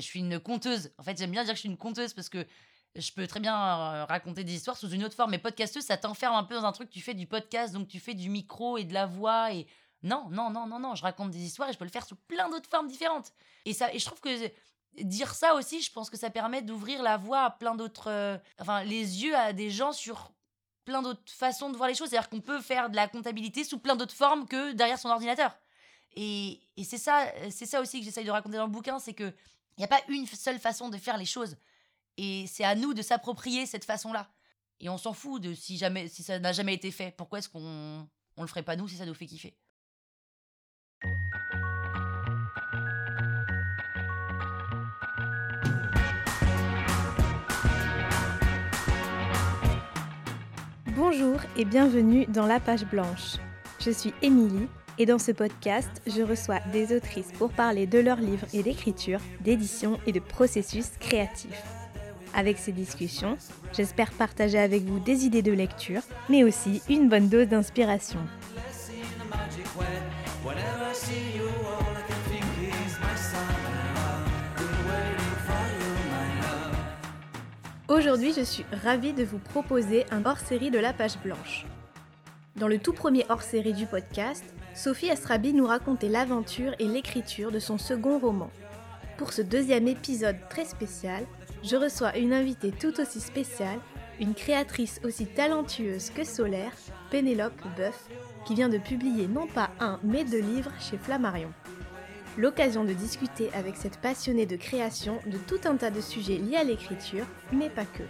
je suis une conteuse. En fait, j'aime bien dire que je suis une conteuse parce que je peux très bien euh, raconter des histoires sous une autre forme. Mais podcasteuse, ça t'enferme un peu dans un truc. Tu fais du podcast, donc tu fais du micro et de la voix. Et non, non, non, non, non. Je raconte des histoires et je peux le faire sous plein d'autres formes différentes. Et, ça, et je trouve que dire ça aussi, je pense que ça permet d'ouvrir la voie à plein d'autres. euh, enfin, les yeux à des gens sur plein d'autres façons de voir les choses. C'est-à-dire qu'on peut faire de la comptabilité sous plein d'autres formes que derrière son ordinateur. Et, et c'est ça, c'est ça aussi que j'essaye de raconter dans le bouquin, c'est que il n'y a pas une seule façon de faire les choses. Et c'est à nous de s'approprier cette façon-là. Et on s'en fout de si jamais, si ça n'a jamais été fait. Pourquoi est-ce qu'on on le ferait pas nous si ça nous fait kiffer? Bonjour et bienvenue dans La Page Blanche. Je suis Émilie et dans ce podcast, je reçois des autrices pour parler de leurs livres et d'écriture, d'édition et de processus créatifs. Avec ces discussions, j'espère partager avec vous des idées de lecture, mais aussi une bonne dose d'inspiration. Aujourd'hui, je suis ravie de vous proposer un hors-série de la page blanche. Dans le tout premier hors-série du podcast, Sophie Astrabi nous racontait l'aventure et l'écriture de son second roman. Pour ce deuxième épisode très spécial, je reçois une invitée tout aussi spéciale, une créatrice aussi talentueuse que solaire, Pénélope Boeuf, qui vient de publier non pas un, mais deux livres chez Flammarion. L'occasion de discuter avec cette passionnée de création de tout un tas de sujets liés à l'écriture, mais pas que.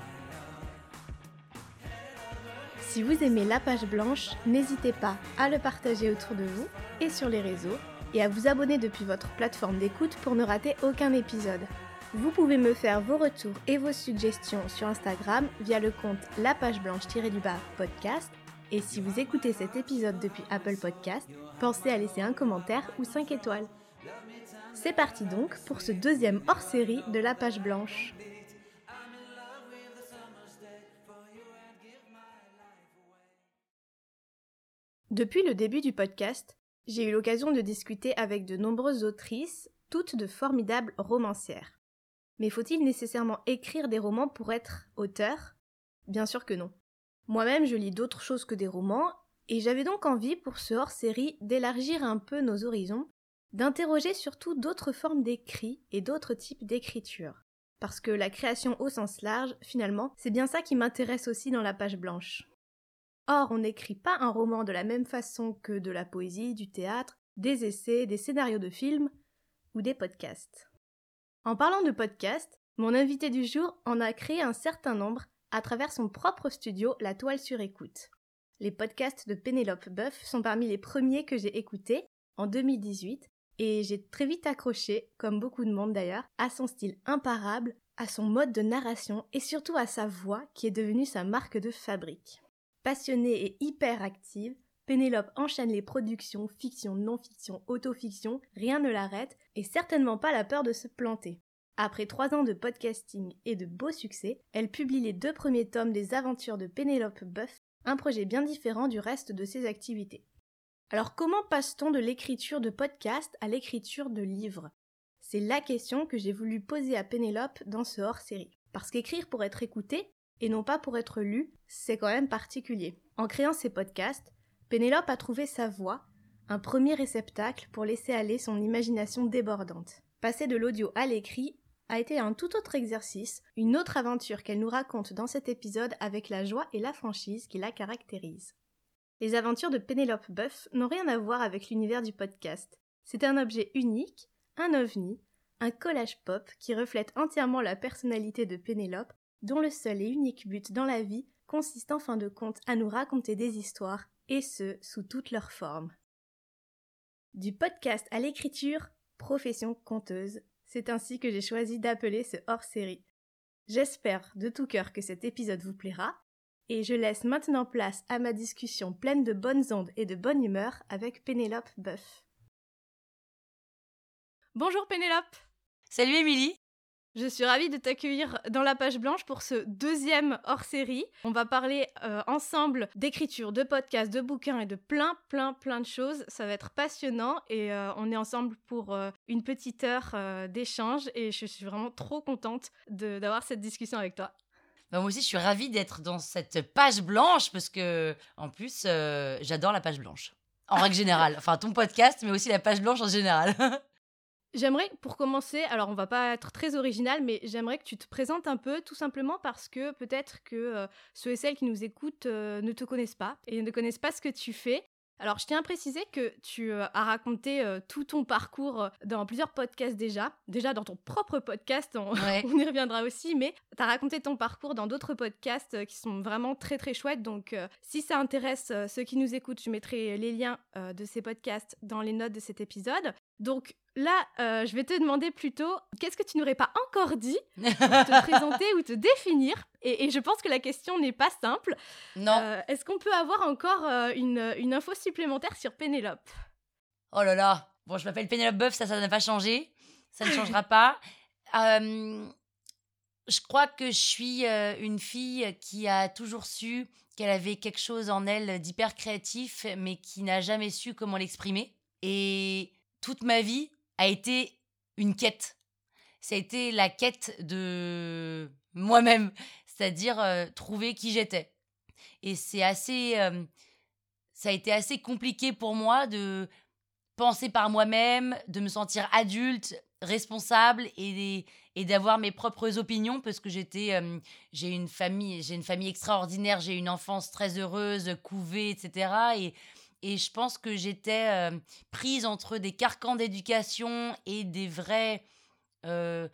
Si vous aimez la page blanche, n'hésitez pas à le partager autour de vous et sur les réseaux, et à vous abonner depuis votre plateforme d'écoute pour ne rater aucun épisode. Vous pouvez me faire vos retours et vos suggestions sur Instagram via le compte La Page Blanche-du-bas podcast. Et si vous écoutez cet épisode depuis Apple Podcast, pensez à laisser un commentaire ou 5 étoiles. C'est parti donc pour ce deuxième hors-série de La Page Blanche. Depuis le début du podcast, j'ai eu l'occasion de discuter avec de nombreuses autrices, toutes de formidables romancières. Mais faut-il nécessairement écrire des romans pour être auteur? Bien sûr que non. Moi-même, je lis d'autres choses que des romans, et j'avais donc envie pour ce hors-série d'élargir un peu nos horizons, d'interroger surtout d'autres formes d'écrit et d'autres types d'écriture. Parce que la création au sens large, finalement, c'est bien ça qui m'intéresse aussi dans la page blanche. Or, on n'écrit pas un roman de la même façon que de la poésie, du théâtre, des essais, des scénarios de films ou des podcasts. En parlant de podcasts, mon invité du jour en a créé un certain nombre à travers son propre studio La Toile sur écoute. Les podcasts de Pénélope Boeuf sont parmi les premiers que j'ai écoutés en 2018 et j'ai très vite accroché, comme beaucoup de monde d'ailleurs, à son style imparable, à son mode de narration et surtout à sa voix qui est devenue sa marque de fabrique. Passionnée et hyper active, Pénélope enchaîne les productions, fiction, non-fiction, autofiction, rien ne l'arrête et certainement pas la peur de se planter. Après trois ans de podcasting et de beaux succès, elle publie les deux premiers tomes des aventures de Pénélope Boeuf, un projet bien différent du reste de ses activités. Alors comment passe-t-on de l'écriture de podcast à l'écriture de livres? C'est la question que j'ai voulu poser à Pénélope dans ce hors-série. Parce qu'écrire pour être écouté, et non pas pour être lu, c'est quand même particulier. En créant ces podcasts, Pénélope a trouvé sa voix, un premier réceptacle pour laisser aller son imagination débordante. Passer de l'audio à l'écrit a été un tout autre exercice, une autre aventure qu'elle nous raconte dans cet épisode avec la joie et la franchise qui la caractérisent. Les aventures de Pénélope Boeuf n'ont rien à voir avec l'univers du podcast. C'est un objet unique, un ovni, un collage pop qui reflète entièrement la personnalité de Pénélope, dont le seul et unique but dans la vie consiste en fin de compte à nous raconter des histoires, et ce, sous toutes leurs formes. Du podcast à l'écriture, profession conteuse, c'est ainsi que j'ai choisi d'appeler ce hors-série. J'espère de tout cœur que cet épisode vous plaira, et je laisse maintenant place à ma discussion pleine de bonnes ondes et de bonne humeur avec Pénélope Boeuf. Bonjour Pénélope Salut Émilie Je suis ravie de t'accueillir dans la page blanche pour ce deuxième hors-série. On va parler euh, ensemble d'écriture, de podcasts, de bouquins et de plein, plein, plein de choses. Ça va être passionnant et euh, on est ensemble pour euh, une petite heure d'échange et je suis vraiment trop contente d'avoir cette discussion avec toi. Bah, moi aussi, je suis ravie d'être dans cette page blanche parce que, en plus, j'adore la page blanche. En règle générale. Enfin, ton podcast, mais aussi la page blanche en général. J'aimerais, pour commencer, alors on va pas être très original, mais j'aimerais que tu te présentes un peu, tout simplement parce que peut-être que euh, ceux et celles qui nous écoutent euh, ne te connaissent pas et ne connaissent pas ce que tu fais. Alors, je tiens à préciser que tu euh, as raconté tout ton parcours dans plusieurs podcasts déjà. Déjà dans ton propre podcast, on, on y reviendra aussi, mais tu as raconté ton parcours dans d'autres podcasts qui sont vraiment très très chouettes. Donc, si ça intéresse ceux qui nous écoutent, je mettrai les liens de ces podcasts dans les notes de cet épisode. Donc, Là, euh, je vais te demander plutôt, qu'est-ce que tu n'aurais pas encore dit pour te présenter ou te définir et, je pense que la question n'est pas simple. Non. Euh, est-ce qu'on peut avoir encore euh, une, une, info supplémentaire sur Pénélope? Oh là là. Bon, je m'appelle Pénélope Boeuf, ça, ça n'a pas changé. Ça ne changera pas. je crois que je suis une fille qui a toujours su qu'elle avait quelque chose en elle d'hyper créatif, mais qui n'a jamais su comment l'exprimer. Et toute ma vie, a été une quête. Ça a été la quête de moi-même, c'est-à-dire euh, trouver qui j'étais. Et c'est assez. Euh, ça a été assez compliqué pour moi de penser par moi-même, de me sentir adulte, responsable et, d'avoir mes propres opinions parce que j'étais euh, j'ai une famille j'ai une famille extraordinaire j'ai une enfance très heureuse couvée etc et et je pense que j'étais euh, prise entre des carcans d'éducation et des vrais, euh,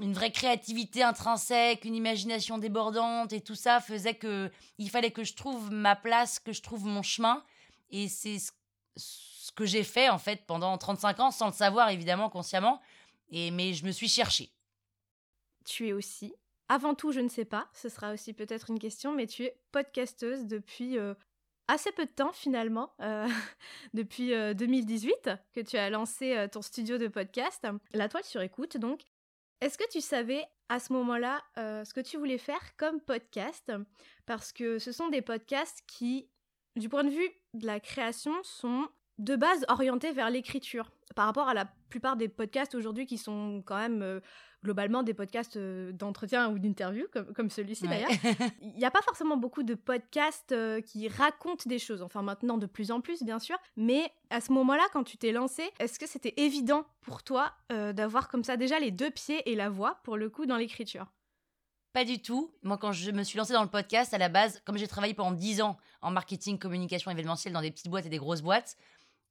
une vraie créativité intrinsèque, une imagination débordante et tout ça faisait que il fallait que je trouve ma place, que je trouve mon chemin. Et c'est ce, que j'ai fait en fait pendant 35 ans, sans le savoir évidemment consciemment. Et, mais je me suis cherchée. Tu es aussi avant tout, je ne sais pas, ce sera aussi peut-être une question, mais tu es podcasteuse depuis euh, assez peu de temps finalement, euh, depuis 2018 euh, que tu as lancé euh, ton studio de podcast, La Toile sur écoute donc. Est-ce que tu savais à ce moment-là ce que tu voulais faire comme podcast? Parce que ce sont des podcasts qui, du point de vue de la création, sont de base orientés vers l'écriture. Par rapport à la plupart des podcasts aujourd'hui qui sont quand même globalement des podcasts euh, d'entretien ou d'interview, comme, comme celui-ci d'ailleurs. Il n'y a pas forcément beaucoup de podcasts euh, qui racontent des choses, enfin maintenant de plus en plus bien sûr, mais à ce moment-là, quand tu t'es lancé, est-ce que c'était évident pour toi euh, d'avoir comme ça déjà les deux pieds et la voix, pour le coup, dans l'écriture? Pas du tout. Moi, quand je me suis lancée dans le podcast, à la base, comme j'ai travaillé pendant 10 ans en marketing, communication événementielle dans des petites boîtes et des grosses boîtes,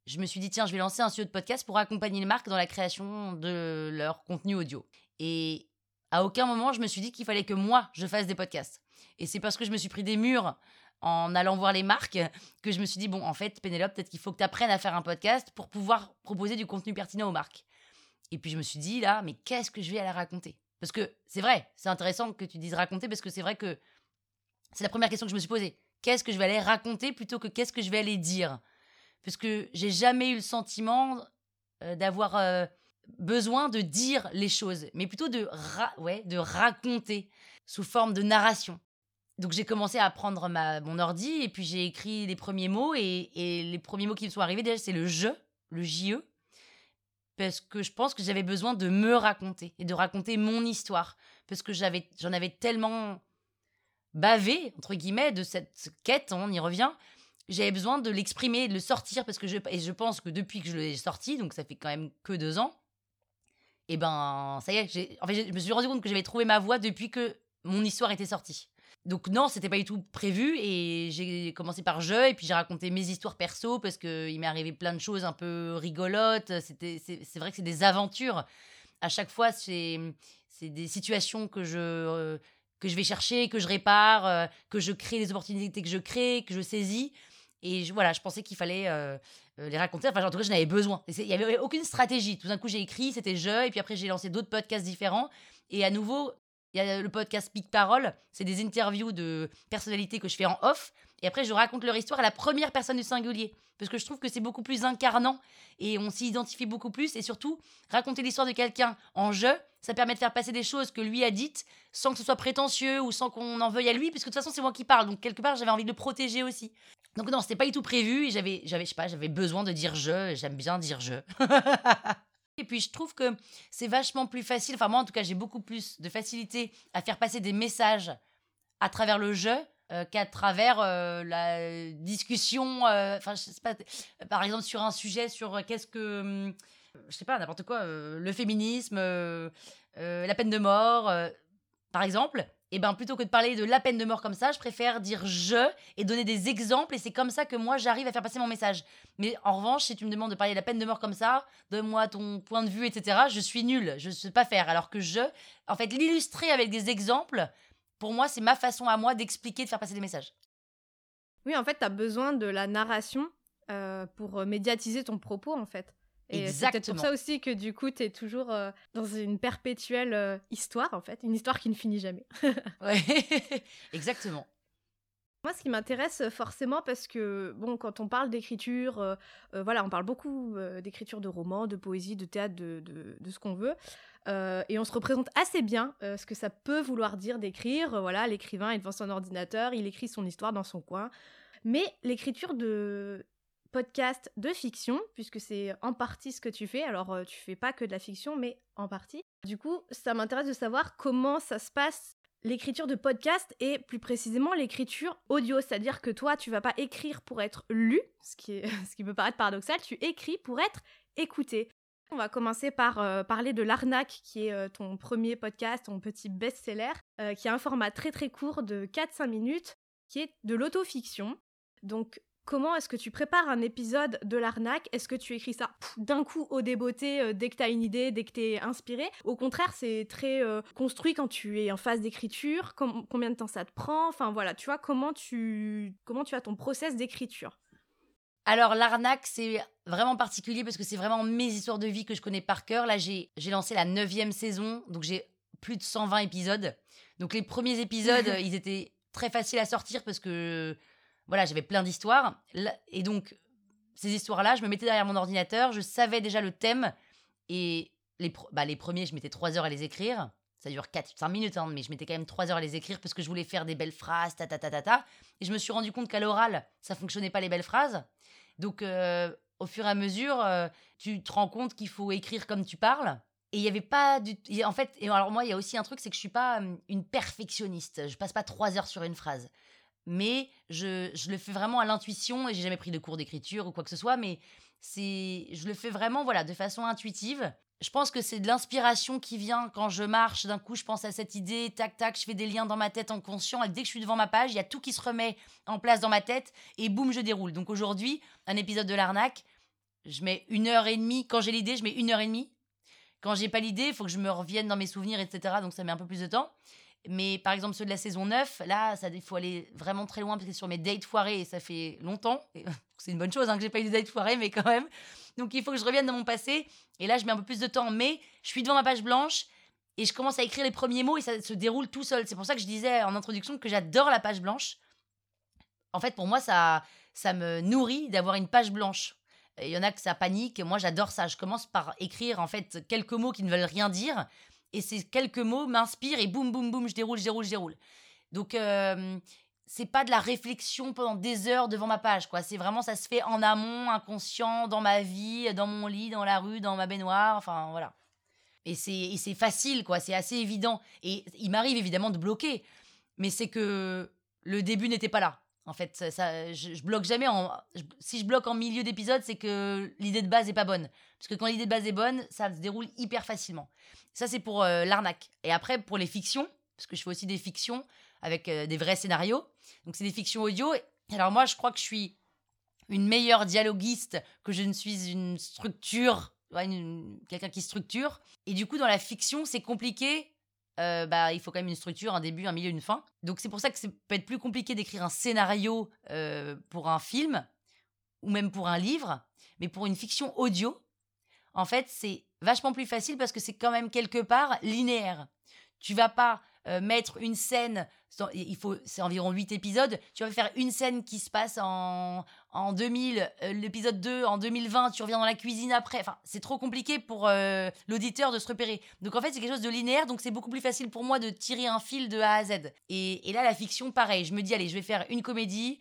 je me suis dit, tiens, je vais lancer un studio de podcast pour accompagner les marques dans la création de leur contenu audio. Et à aucun moment, je me suis dit qu'il fallait que moi, je fasse des podcasts. Et c'est parce que je me suis pris des murs en allant voir les marques que je me suis dit, bon, en fait, Pénélope, peut-être qu'il faut que tu apprennes à faire un podcast pour pouvoir proposer du contenu pertinent aux marques. Et puis je me suis dit, là, mais qu'est-ce que je vais aller raconter? Parce que c'est vrai, c'est intéressant que tu dises raconter, parce que c'est vrai que c'est la première question que je me suis posée. Qu'est-ce que je vais aller raconter plutôt que qu'est-ce que je vais aller dire? Parce que j'ai jamais eu le sentiment euh, d'avoir... Euh, besoin de dire les choses, mais plutôt de, ouais, de raconter sous forme de narration. Donc j'ai commencé à prendre ma, mon ordi et puis j'ai écrit les premiers mots et, les premiers mots qui me sont arrivés déjà c'est le je, le JE, parce que je pense que j'avais besoin de me raconter et de raconter mon histoire, parce que j'en avais tellement bavé, entre guillemets, de cette quête, on y revient, j'avais besoin de l'exprimer, de le sortir, parce que je, et je pense que depuis que je l'ai sorti, donc ça fait quand même que deux ans, et ben ça y est, en je me suis rendu compte que j'avais trouvé ma voix depuis que mon histoire était sortie. Donc non, c'était pas du tout prévu et j'ai commencé par je et puis j'ai raconté mes histoires perso parce qu'il m'est arrivé plein de choses un peu rigolotes. C'est, vrai que c'est des aventures. À chaque fois, c'est, c'est des situations que je, euh, que je vais chercher, que je répare, euh, que je crée des opportunités que je crée, que je saisis. Et voilà, je pensais qu'il fallait euh, euh, les raconter. Enfin, en tout cas, j'en avais besoin. Il n'y avait aucune stratégie. Tout d'un coup, j'ai écrit, c'était je, et puis après, j'ai lancé d'autres podcasts différents. Et à nouveau, il y a le podcast Pic Parole. C'est des interviews de personnalités que je fais en off. Et après, je raconte leur histoire à la première personne du singulier. Parce que je trouve que c'est beaucoup plus incarnant et on s'y identifie beaucoup plus. Et surtout, raconter l'histoire de quelqu'un en je, ça permet de faire passer des choses que lui a dites sans que ce soit prétentieux ou sans qu'on en veuille à lui, puisque de toute façon, c'est moi qui parle. Donc, quelque part, j'avais envie de le protéger aussi. Donc, non, c'était pas du tout prévu. Et j'avais, j'avais, je sais pas, j'avais besoin de dire je. J'aime bien dire je. et puis, je trouve que c'est vachement plus facile. Enfin, moi, en tout cas, j'ai beaucoup plus de facilité à faire passer des messages à travers le je euh, qu'à travers euh, la discussion. Euh, enfin, je sais pas, par exemple, sur un sujet, sur qu'est-ce que. Hum, je sais pas, n'importe quoi, le féminisme, la peine de mort, par exemple. Et ben plutôt que de parler de la peine de mort comme ça, je préfère dire je et donner des exemples et c'est comme ça que moi j'arrive à faire passer mon message. Mais en revanche, si tu me demandes de parler de la peine de mort comme ça, donne-moi ton point de vue, etc. Je suis nulle, je ne sais pas faire. Alors que je, en fait, l'illustrer avec des exemples, pour moi, c'est ma façon à moi d'expliquer, de faire passer des messages. Oui, en fait, tu as besoin de la narration euh, pour euh, médiatiser ton propos, en fait. Et c'est peut-être pour ça aussi que du coup, tu es toujours euh, dans une perpétuelle histoire, en fait. Une histoire qui ne finit jamais. ouais, exactement. Moi, ce qui m'intéresse forcément, parce que, bon, quand on parle d'écriture, voilà, on parle beaucoup d'écriture de romans, de poésie, de théâtre, de, de, de ce qu'on veut. Euh, et on se représente assez bien euh, ce que ça peut vouloir dire d'écrire. Euh, voilà, l'écrivain est devant son ordinateur, il écrit son histoire dans son coin. Mais l'écriture de podcast de fiction, puisque c'est en partie ce que tu fais, alors tu fais pas que de la fiction, mais en partie. Du coup, ça m'intéresse de savoir comment ça se passe l'écriture de podcast et plus précisément l'écriture audio, c'est-à-dire que toi, tu vas pas écrire pour être lu, ce qui, est, ce qui peut paraître paradoxal, tu écris pour être écouté. On va commencer par euh, parler de l'arnaque, qui est euh, ton premier podcast, ton petit best-seller, euh, qui a un format très très court de 4-5 minutes, qui est de l'autofiction. Donc, comment est-ce que tu prépares un épisode de l'arnaque? Est-ce que tu écris ça d'un coup au débeauté dès que tu as une idée, dès que tu es inspiré? Au contraire, c'est très construit quand tu es en phase d'écriture. combien de temps ça te prend? Enfin voilà, tu vois, comment tu, comment tu as ton process d'écriture? Alors l'arnaque, c'est vraiment particulier parce que c'est vraiment mes histoires de vie que je connais par cœur. Là, j'ai lancé la neuvième saison, donc j'ai plus de 120 épisodes. Donc les premiers épisodes, ils étaient très faciles à sortir parce que voilà, j'avais plein d'histoires. Et donc ces histoires-là, je me mettais derrière mon ordinateur, je savais déjà le thème. Et les, bah, premiers, je mettais 3 heures à les écrire. Ça dure 4, 5 minutes, hein, mais je mettais quand même 3 heures à les écrire parce que je voulais faire des belles phrases, ta ta ta ta ta. Et je me suis rendu compte qu'à l'oral, ça fonctionnait pas les belles phrases. Donc, euh, au fur et à mesure, euh, tu te rends compte qu'il faut écrire comme tu parles. Et il y avait pas du en fait alors moi il y a aussi un truc c'est que je suis pas une perfectionniste je passe pas trois heures sur une phrase mais je, je le fais vraiment à l'intuition et j'ai jamais pris de cours d'écriture ou quoi que ce soit mais c'est je le fais vraiment voilà de façon intuitive je pense que c'est de l'inspiration qui vient quand je marche. D'un coup, je pense à cette idée, tac, tac, je fais des liens dans ma tête en conscient. Et dès que je suis devant ma page, il y a tout qui se remet en place dans ma tête et boum, je déroule. Donc aujourd'hui, un épisode de l'arnaque, je mets une heure et demie. Quand j'ai l'idée, je mets une heure et demie. Quand j'ai pas l'idée, il faut que je me revienne dans mes souvenirs, etc. Donc ça met un peu plus de temps. Mais par exemple, ceux de la saison 9, là, il faut aller vraiment très loin parce que sur mes dates foirées ça fait longtemps. C'est une bonne chose hein, que j'ai pas eu de date foirée, mais quand même. Donc il faut que je revienne dans mon passé. Et là, je mets un peu plus de temps. Mais je suis devant ma page blanche et je commence à écrire les premiers mots et ça se déroule tout seul. C'est pour ça que je disais en introduction que j'adore la page blanche. En fait, pour moi, ça, ça me nourrit d'avoir une page blanche. Il y en a que ça panique. Moi, j'adore ça. Je commence par écrire en fait quelques mots qui ne veulent rien dire et ces quelques mots m'inspirent et boum, boum, boum, je déroule, je déroule, je déroule. Donc, euh, c'est pas de la réflexion pendant des heures devant ma page, quoi. C'est vraiment, ça se fait en amont, inconscient, dans ma vie, dans mon lit, dans la rue, dans ma baignoire, enfin, voilà. Et c'est facile, quoi, c'est assez évident. Et il m'arrive évidemment de bloquer, mais c'est que le début n'était pas là. En fait, ça, je, bloque jamais en. si je bloque en milieu d'épisode, c'est que l'idée de base est pas bonne. Parce que quand l'idée de base est bonne, ça se déroule hyper facilement. Ça, c'est pour euh, l'arnaque. Et après, pour les fictions, parce que je fais aussi des fictions avec euh, des vrais scénarios. Donc, c'est des fictions audio. Alors, moi, je crois que je suis une meilleure dialoguiste que je ne suis une structure, quelqu'un qui structure. Et du coup, dans la fiction, c'est compliqué. Euh, bah, il faut quand même une structure, un début, un milieu, une fin. Donc, c'est pour ça que ça peut être plus compliqué d'écrire un scénario pour un film ou même pour un livre. Mais pour une fiction audio, en fait, c'est vachement plus facile parce que c'est quand même quelque part linéaire. Tu vas pas euh, mettre une scène, il faut, c'est environ 8 épisodes, tu vas faire une scène qui se passe en, en 2000, euh, l'épisode 2 en 2020, tu reviens dans la cuisine après. Enfin, c'est trop compliqué pour euh, l'auditeur de se repérer. Donc en fait, c'est quelque chose de linéaire, donc c'est beaucoup plus facile pour moi de tirer un fil de A à Z. Et, et là, la fiction, pareil, je me dis, allez, je vais faire une comédie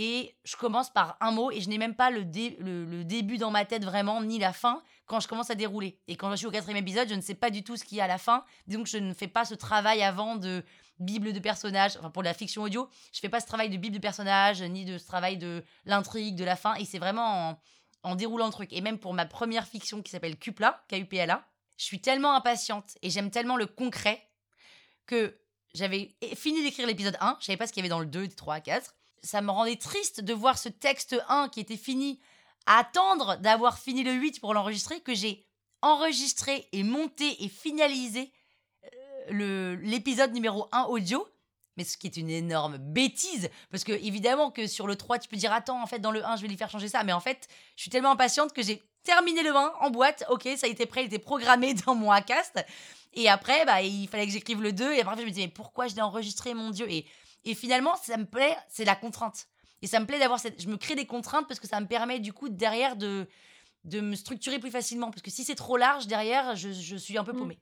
et je commence par un mot et je n'ai même pas le, le, début dans ma tête vraiment, ni la fin quand je commence à dérouler. Et quand je suis au quatrième épisode, je ne sais pas du tout ce qu'il y a à la fin, donc je ne fais pas ce travail avant de bible de personnages, enfin pour la fiction audio, je fais pas ce travail de bible de personnages, ni de ce travail de l'intrigue, de la fin, et c'est vraiment en, déroulant le truc. Et même pour ma première fiction qui s'appelle Cupla, K-U-P-L-A, je suis tellement impatiente et j'aime tellement le concret que j'avais fini d'écrire l'épisode 1, je savais pas ce qu'il y avait dans le 2, 3, 4, ça me rendait triste de voir ce texte 1 qui était fini, attendre d'avoir fini le 8 pour l'enregistrer, que j'ai enregistré et monté et finalisé euh, l'épisode numéro 1 audio. Mais ce qui est une énorme bêtise, parce que évidemment que sur le 3, tu peux dire attends, en fait, dans le 1, je vais lui faire changer ça. Mais en fait, je suis tellement impatiente que j'ai terminé le 1 en boîte. Ok, ça a été prêt, il était programmé dans mon Acast. Et après, bah, il fallait que j'écrive le 2. Et après, je me disais, mais pourquoi je l'ai enregistré, mon Dieu? Et et finalement, ça me plaît, c'est la contrainte. Et ça me plaît d'avoir cette. Je me crée des contraintes parce que ça me permet, du coup, derrière, de, de me structurer plus facilement. Parce que si c'est trop large, derrière, je, je suis un peu mmh. paumée.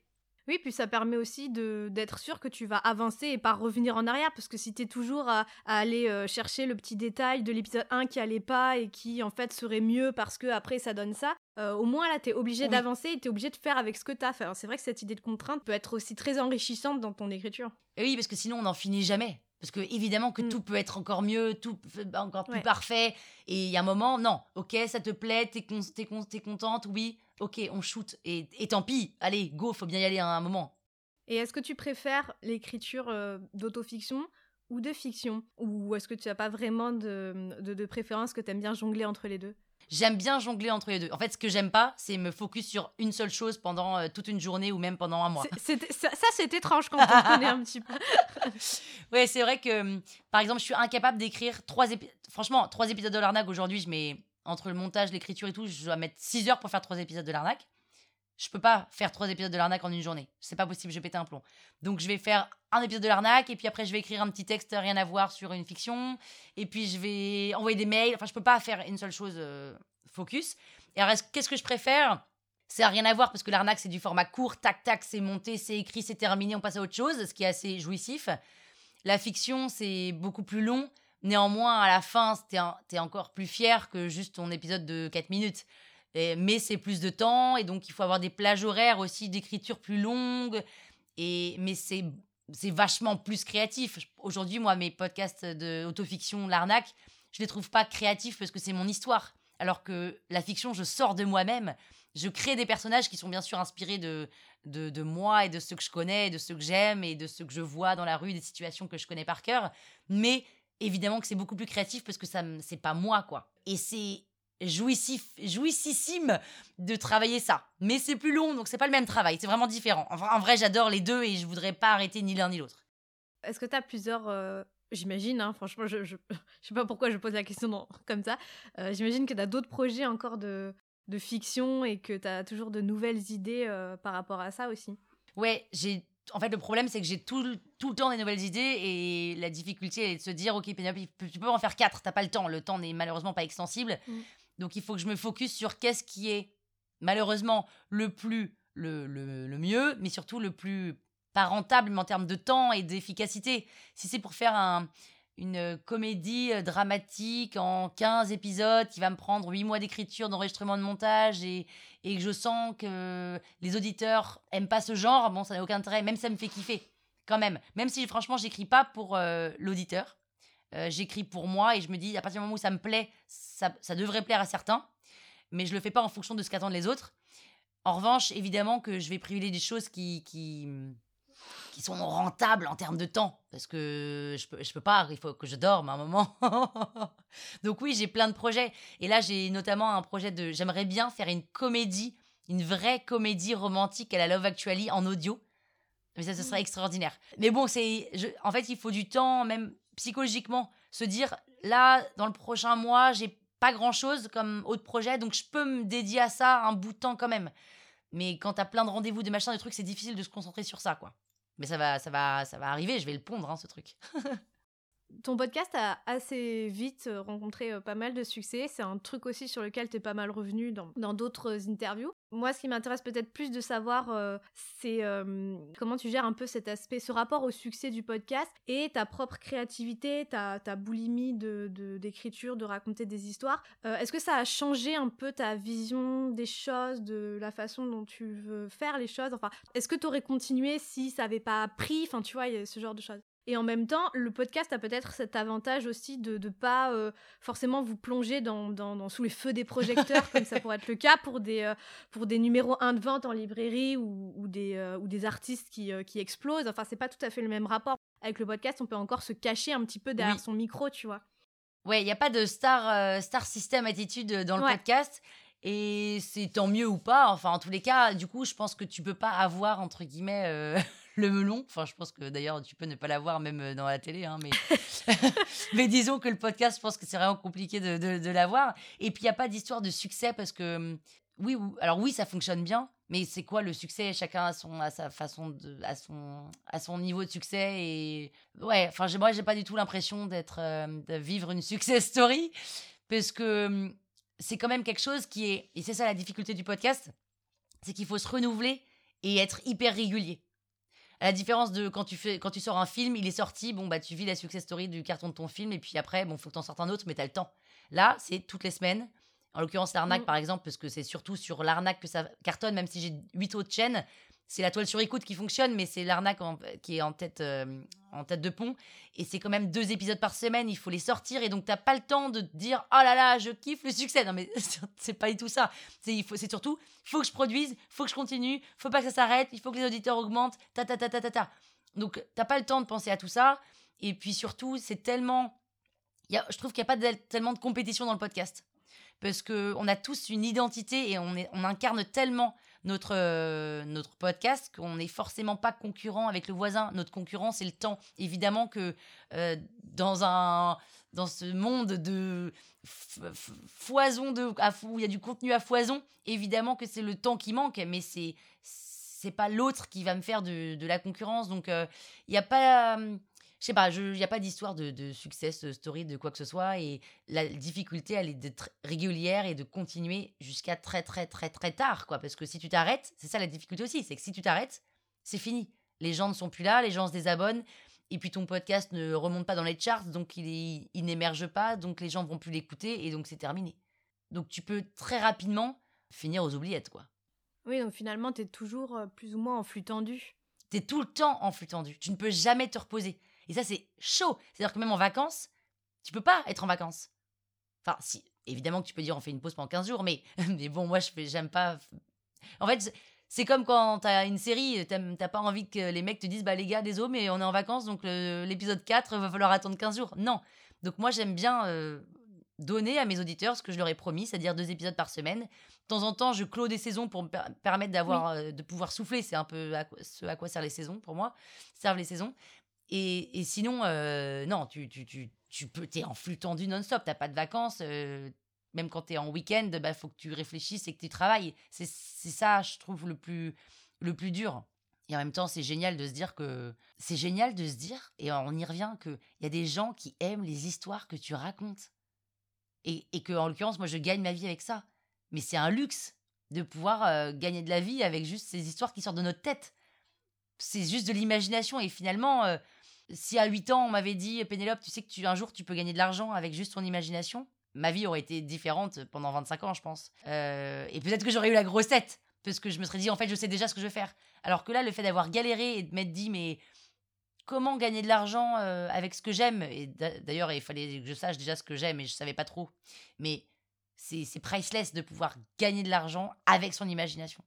Oui, puis ça permet aussi d'être sûr que tu vas avancer et pas revenir en arrière, parce que si tu es toujours à, aller euh, chercher le petit détail de l'épisode 1 qui allait pas et qui en fait serait mieux parce que après ça donne ça, euh, au moins là tu es obligé d'avancer et tu es obligé de faire avec ce que tu as fait. C'est vrai que cette idée de contrainte peut être aussi très enrichissante dans ton écriture. Et oui, parce que sinon on n'en finit jamais. Parce que évidemment que mm. tout peut être encore mieux, tout encore plus parfait. Et il y a un moment, non, ok, ça te plaît, t'es es, contente, oui, ok, on shoot. Et, tant pis, allez, go, faut bien y aller à un moment. Et est-ce que tu préfères l'écriture euh, d'autofiction ou de fiction? Ou est-ce que tu n'as pas vraiment de, de, de préférence, que tu aimes bien jongler entre les deux? J'aime bien jongler entre les deux. En fait, ce que j'aime pas, c'est me focus sur une seule chose pendant euh, toute une journée ou même pendant un mois. ça, ça c'est étrange quand on connaît un petit peu. ouais, c'est vrai que, hum, par exemple, je suis incapable d'écrire trois épisodes. Franchement, trois épisodes de l'arnaque aujourd'hui, je mets entre le montage, l'écriture et tout, je dois mettre six heures pour faire trois épisodes de l'arnaque je peux pas faire trois épisodes de l'arnaque en une journée. C'est pas possible, je vais péter un plomb. Donc je vais faire un épisode de l'arnaque et puis après je vais écrire un petit texte rien à voir sur une fiction et puis je vais envoyer des mails. Enfin, je peux pas faire une seule chose euh, focus. Et alors, qu'est-ce que je préfère? C'est rien à voir parce que l'arnaque c'est du format court, tac tac, c'est monté, c'est écrit, c'est terminé, on passe à autre chose, ce qui est assez jouissif. La fiction c'est beaucoup plus long. Néanmoins, à la fin, t'es, es encore plus fier que juste ton épisode de 4 minutes mais c'est plus de temps et donc il faut avoir des plages horaires aussi d'écriture plus longues. Et, mais c'est c'est vachement plus créatif. Aujourd'hui, moi, mes podcasts de autofiction, l'arnaque, je les trouve pas créatifs parce que c'est mon histoire. Alors que la fiction, je sors de moi-même. Je crée des personnages qui sont bien sûr inspirés de, de, moi et de ceux que je connais, de ceux que j'aime et de ceux que je vois dans la rue, des situations que je connais par cœur. Mais évidemment que c'est beaucoup plus créatif parce que ça c'est pas moi, quoi. Et c'est jouissif, jouississime de travailler ça. Mais c'est plus long, donc c'est pas le même travail, c'est vraiment différent. Enfin, en vrai, j'adore les deux et je voudrais pas arrêter ni l'un ni l'autre. Est-ce que tu as plusieurs... Euh, j'imagine, hein, franchement, je, je, sais pas pourquoi je pose la question comme ça. Euh, j'imagine que tu as d'autres projets encore de, de fiction et que tu as toujours de nouvelles idées euh, par rapport à ça aussi? Ouais, j'ai en fait, le problème, c'est que j'ai tout, tout, le temps des nouvelles idées et la difficulté est de se dire, ok, Pénélope, tu peux en faire quatre, t'as pas le temps. Le temps n'est malheureusement pas extensible. Mm. Donc il faut que je me focus sur qu'est-ce qui est malheureusement le plus le, le, mieux, mais surtout le plus pas rentable en termes de temps et d'efficacité. Si c'est pour faire un, une comédie euh, dramatique en 15 épisodes qui va me prendre 8 mois d'écriture, d'enregistrement, de montage et, et, que je sens que les auditeurs aiment pas ce genre, bon, ça n'a aucun intérêt, même ça me fait kiffer quand même. Même si franchement, j'écris pas pour euh, l'auditeur, euh, j'écris pour moi et je me dis, à partir du moment où ça me plaît, ça, ça devrait plaire à certains, mais je le fais pas en fonction de ce qu'attendent les autres. En revanche, évidemment que je vais privilégier des choses qui, qui, qui sont rentables en termes de temps, parce que je peux, je peux pas, il faut que je dorme à un moment. Donc oui, j'ai plein de projets. Et là, j'ai notamment un projet de, j'aimerais bien faire une comédie, une vraie comédie romantique à la Love Actually en audio. Mais ça, ce serait mmh. extraordinaire. Mais bon, c'est, en fait, il faut du temps, même psychologiquement, se dire là, dans le prochain mois, j'ai pas grand chose comme autre projet, donc je peux me dédier à ça un bout de temps quand même. Mais quand t'as plein de rendez-vous, de machins, de trucs, c'est difficile de se concentrer sur ça, quoi. Mais ça va, ça va, ça va arriver. Je vais le pondre, hein, ce truc. Ton podcast a assez vite euh, rencontré euh, pas mal de succès. C'est un truc aussi sur lequel tu es pas mal revenu dans d'autres interviews. Moi, ce qui m'intéresse peut-être plus de savoir, euh, c'est comment tu gères un peu cet aspect, ce rapport au succès du podcast et ta propre créativité, ta, ta boulimie d'écriture, de, de, raconter des histoires. Est-ce que ça a changé un peu ta vision des choses, de la façon dont tu veux faire les choses? Enfin, est-ce que tu aurais continué si ça n'avait pas pris? Enfin, tu vois, ce genre de choses. Et en même temps, le podcast a peut-être cet avantage aussi de ne pas euh, forcément vous plonger dans, dans, sous les feux des projecteurs, comme ça pourrait être le cas pour des, euh, pour des numéros 1 de vente en librairie ou, ou des, euh, ou des artistes qui, qui explosent. Enfin, c'est pas tout à fait le même rapport. Avec le podcast, on peut encore se cacher un petit peu derrière son micro, tu vois. Ouais, il n'y a pas de star, star system attitude dans le podcast. Et c'est tant mieux ou pas. Enfin, en tous les cas, du coup, je pense que tu peux pas avoir, entre guillemets, le melon. Enfin, je pense que d'ailleurs, tu peux ne pas l'avoir même euh, dans la télé. Hein, mais... disons que le podcast, je pense que c'est vraiment compliqué de, de, l'avoir. Et puis, il n'y a pas d'histoire de succès parce que, hum, oui, alors oui, ça fonctionne bien. Mais c'est quoi le succès? Chacun a, son, à sa façon, de, à, son, à son niveau de succès. Et ouais, enfin, moi, j'ai pas du tout l'impression d'être, euh, de vivre une success story. Parce que hum, c'est quand même quelque chose qui est, et c'est ça la difficulté du podcast, c'est qu'il faut se renouveler et être hyper régulier. À la différence de quand tu, fais, quand tu sors un film, il est sorti, bon, bah, tu vis la success story du carton de ton film, et puis après, bon, faut que tu en sortes un autre, mais tu as le temps. Là, c'est toutes les semaines. En l'occurrence, l'arnaque, mm. par exemple, parce que c'est surtout sur l'arnaque que ça cartonne, même si j'ai huit autres chaînes c'est la toile sur écoute qui fonctionne, mais c'est l'arnaque qui est en tête, euh, en tête de pont. Et c'est quand même deux épisodes par semaine, il faut les sortir. Et donc, t'as pas le temps de te dire Oh là là, je kiffe le succès. Non, mais c'est pas du tout ça. C'est surtout faut que je produise, faut que je continue, faut pas que ça s'arrête, il faut que les auditeurs augmentent, ta ta ta ta ta ta. Donc, t'as pas le temps de penser à tout ça. Et puis surtout, c'est tellement. Y a, je trouve qu'il n'y a pas tellement de compétition dans le podcast. Parce qu'on a tous une identité et on, incarne tellement notre, euh, notre podcast, qu'on n'est forcément pas concurrent avec le voisin. Notre concurrent, c'est le temps. Évidemment que euh, dans, un, dans ce monde de foison, de, où il y a du contenu à foison, évidemment que c'est le temps qui manque, mais c'est c'est pas l'autre qui va me faire de, de la concurrence. Donc, euh, il n'y a pas je sais pas, il n'y a pas d'histoire de, de success story, de quoi que ce soit. Et la difficulté, elle est d'être régulière et de continuer jusqu'à très, très, très, très tard. quoi. Parce que si tu t'arrêtes, c'est ça la difficulté aussi, c'est que si tu t'arrêtes, c'est fini. Les gens ne sont plus là, les gens se désabonnent. Et puis ton podcast ne remonte pas dans les charts, donc il, il n'émerge pas, donc les gens vont plus l'écouter et donc c'est terminé. Donc tu peux très rapidement finir aux oubliettes, quoi. Oui, donc finalement, tu es toujours euh, plus ou moins en flux tendu. Tu es tout le temps en flux tendu. Tu ne peux jamais te reposer. Et ça, c'est chaud. C'est-à-dire que même en vacances, tu peux pas être en vacances. Enfin, si, évidemment que tu peux dire on fait une pause pendant 15 jours, mais, mais bon, moi, je j'aime pas. En fait, c'est comme quand t'as une série, t'as pas envie que les mecs te disent bah les gars, désolé, mais on est en vacances, donc l'épisode 4 va falloir attendre 15 jours. Non. Donc moi, j'aime bien euh, donner à mes auditeurs ce que je leur ai promis, c'est-à-dire deux épisodes par semaine. De temps en temps, je clôt des saisons pour me permettre d'avoir, euh, de pouvoir souffler. C'est un peu ce à quoi servent les saisons pour moi, servent les saisons. Et, sinon, euh, non, tu, tu, tu, tu peux, t'es en flux tendu non-stop, t'as pas de vacances. Euh, même quand tu es en week-end, il bah, faut que tu réfléchisses et que tu travailles. C'est ça, je trouve, le plus, le plus dur. Et en même temps, c'est génial de se dire que. C'est génial de se dire, et on y revient, qu'il y a des gens qui aiment les histoires que tu racontes. Et, et que, en l'occurrence, moi, je gagne ma vie avec ça. Mais c'est un luxe de pouvoir euh, gagner de la vie avec juste ces histoires qui sortent de notre tête. C'est juste de l'imagination. Et finalement, si à 8 ans, on m'avait dit, Pénélope, tu sais que tu, un jour, tu peux gagner de l'argent avec juste ton imagination, ma vie aurait été différente pendant 25 ans, je pense. Euh, et peut-être que j'aurais eu la grosse tête, parce que je me serais dit, en fait, je sais déjà ce que je veux faire. Alors que là, le fait d'avoir galéré et de m'être dit, mais comment gagner de l'argent euh, avec ce que j'aime Et d'ailleurs, il fallait que je sache déjà ce que j'aime, et je savais pas trop. Mais c'est priceless de pouvoir gagner de l'argent avec son imagination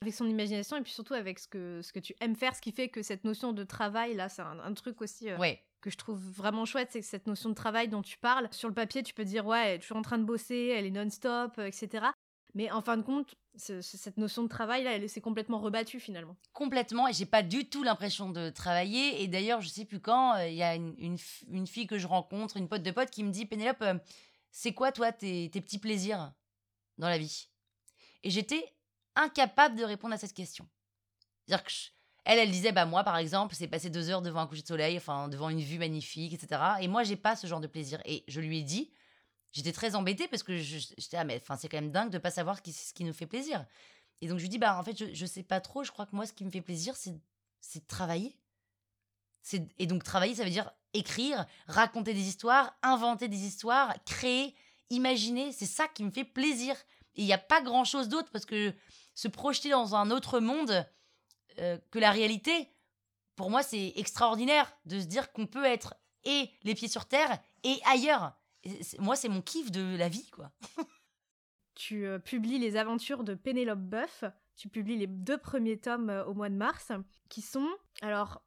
avec son imagination et puis surtout avec ce que, ce que tu aimes faire, ce qui fait que cette notion de travail, là, c'est un, truc aussi euh, que je trouve vraiment chouette, c'est que cette notion de travail dont tu parles, sur le papier, tu peux dire, ouais, elle est toujours en train de bosser, elle est non-stop, euh, etc. Mais en fin de compte, cette notion de travail, là, elle s'est complètement rebattue finalement. Complètement, et j'ai pas du tout l'impression de travailler. Et d'ailleurs, je sais plus quand, euh, il y a une, une, fille que je rencontre, une pote de pote, qui me dit Pénélope, c'est quoi toi tes, tes petits plaisirs dans la vie? Et j'étais incapable de répondre à cette question. Elle, elle disait, bah moi, par exemple, c'est passer deux heures devant un coucher de soleil, enfin, devant une vue magnifique, etc. Et moi, j'ai pas ce genre de plaisir. Et je lui ai dit, j'étais très embêtée parce que j'étais, ah, mais enfin, c'est quand même dingue de pas savoir ce qui, nous fait plaisir. Et donc, je lui dis, bah, en fait, je, je sais pas trop. Je crois que moi, ce qui me fait plaisir, c'est, de travailler. Et donc, travailler, ça veut dire écrire, raconter des histoires, inventer des histoires, créer, imaginer. C'est ça qui me fait plaisir. Et il n'y a pas grand chose d'autre parce que se projeter dans un autre monde euh, que la réalité, pour moi, c'est extraordinaire de se dire qu'on peut être et les pieds sur terre et ailleurs. moi, c'est mon kiff de la vie, quoi. tu euh, publies les aventures de Pénélope Boeuf. Tu publies les deux premiers tomes euh, au mois de mars, qui sont, alors,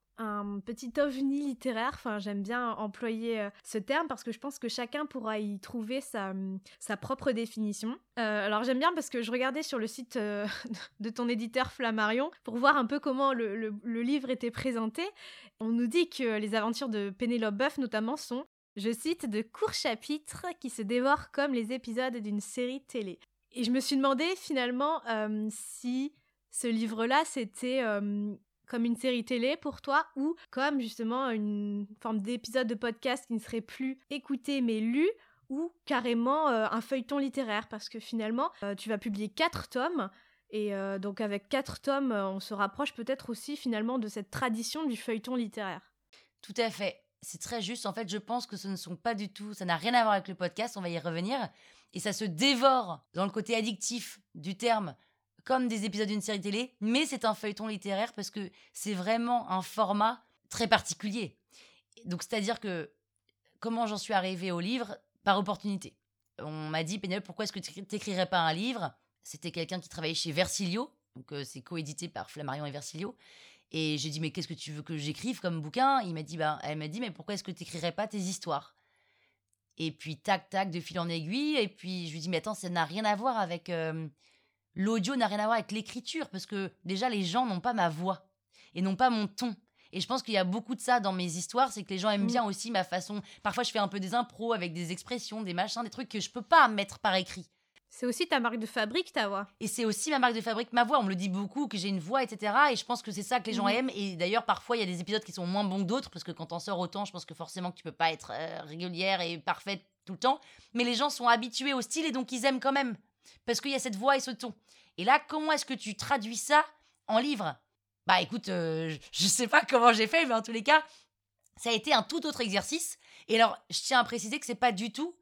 petit ovni littéraire. Enfin, j'aime bien employer euh, ce terme parce que je pense que chacun pourra y trouver sa, hum, propre définition. Euh, alors, j'aime bien parce que je regardais sur le site euh, de ton éditeur Flammarion pour voir un peu comment le, livre était présenté. On nous dit que les aventures de Pénélope Boeuf, notamment, sont je cite, de courts chapitres qui se dévorent comme les épisodes d'une série télé. Et je me suis demandé finalement si ce livre-là, c'était comme une série télé pour toi ou comme justement une forme d'épisode de podcast qui ne serait plus écouté mais lu ou carrément euh, un feuilleton littéraire parce que finalement euh, tu vas publier quatre tomes et euh, donc avec quatre tomes on se rapproche peut-être aussi finalement de cette tradition du feuilleton littéraire. Tout à fait. C'est très juste. En fait, je pense que ce ne sont pas du tout. Ça n'a rien à voir avec le podcast. On va y revenir. Et ça se dévore dans le côté addictif du terme comme des épisodes d'une série télé, mais c'est un feuilleton littéraire parce que c'est vraiment un format très particulier. Donc, c'est-à-dire que comment j'en suis arrivée au livre? Par opportunité. On m'a dit, Pénélope, pourquoi est-ce que tu n'écrirais pas un livre? C'était quelqu'un qui travaillait chez Versilio, donc euh, c'est coédité par Flammarion et Versilio. Et j'ai dit, mais qu'est-ce que tu veux que j'écrive comme bouquin? Il m'a dit, bah, elle m'a dit, mais pourquoi est-ce que tu n'écrirais pas tes histoires? Et puis, tac, tac, de fil en aiguille. Et puis, je lui dis, mais attends, ça n'a rien à voir avec. Euh, L'audio n'a rien à voir avec l'écriture parce que déjà les gens n'ont pas ma voix et n'ont pas mon ton. Et je pense qu'il y a beaucoup de ça dans mes histoires, c'est que les gens aiment mm. bien aussi ma façon. Parfois, je fais un peu des impros avec des expressions, des machins, des trucs que je peux pas mettre par écrit. C'est aussi ta marque de fabrique, ta voix. Et c'est aussi ma marque de fabrique, ma voix. On me le dit beaucoup, que j'ai une voix, etc. Et je pense que c'est ça que les gens mm. aiment. Et d'ailleurs, parfois, il y a des épisodes qui sont moins bons que d'autres, parce que quand on sort autant, je pense que forcément que tu peux pas être euh, régulière et parfaite tout le temps. Mais les gens sont habitués au style et donc ils aiment quand même. Parce qu'il y a cette voix et ce ton. Et là, comment est-ce que tu traduis ça en livre? Bah écoute, euh, je ne sais pas comment j'ai fait, mais en tous les cas, ça a été un tout autre exercice. Et alors, je tiens à préciser que c'est pas du tout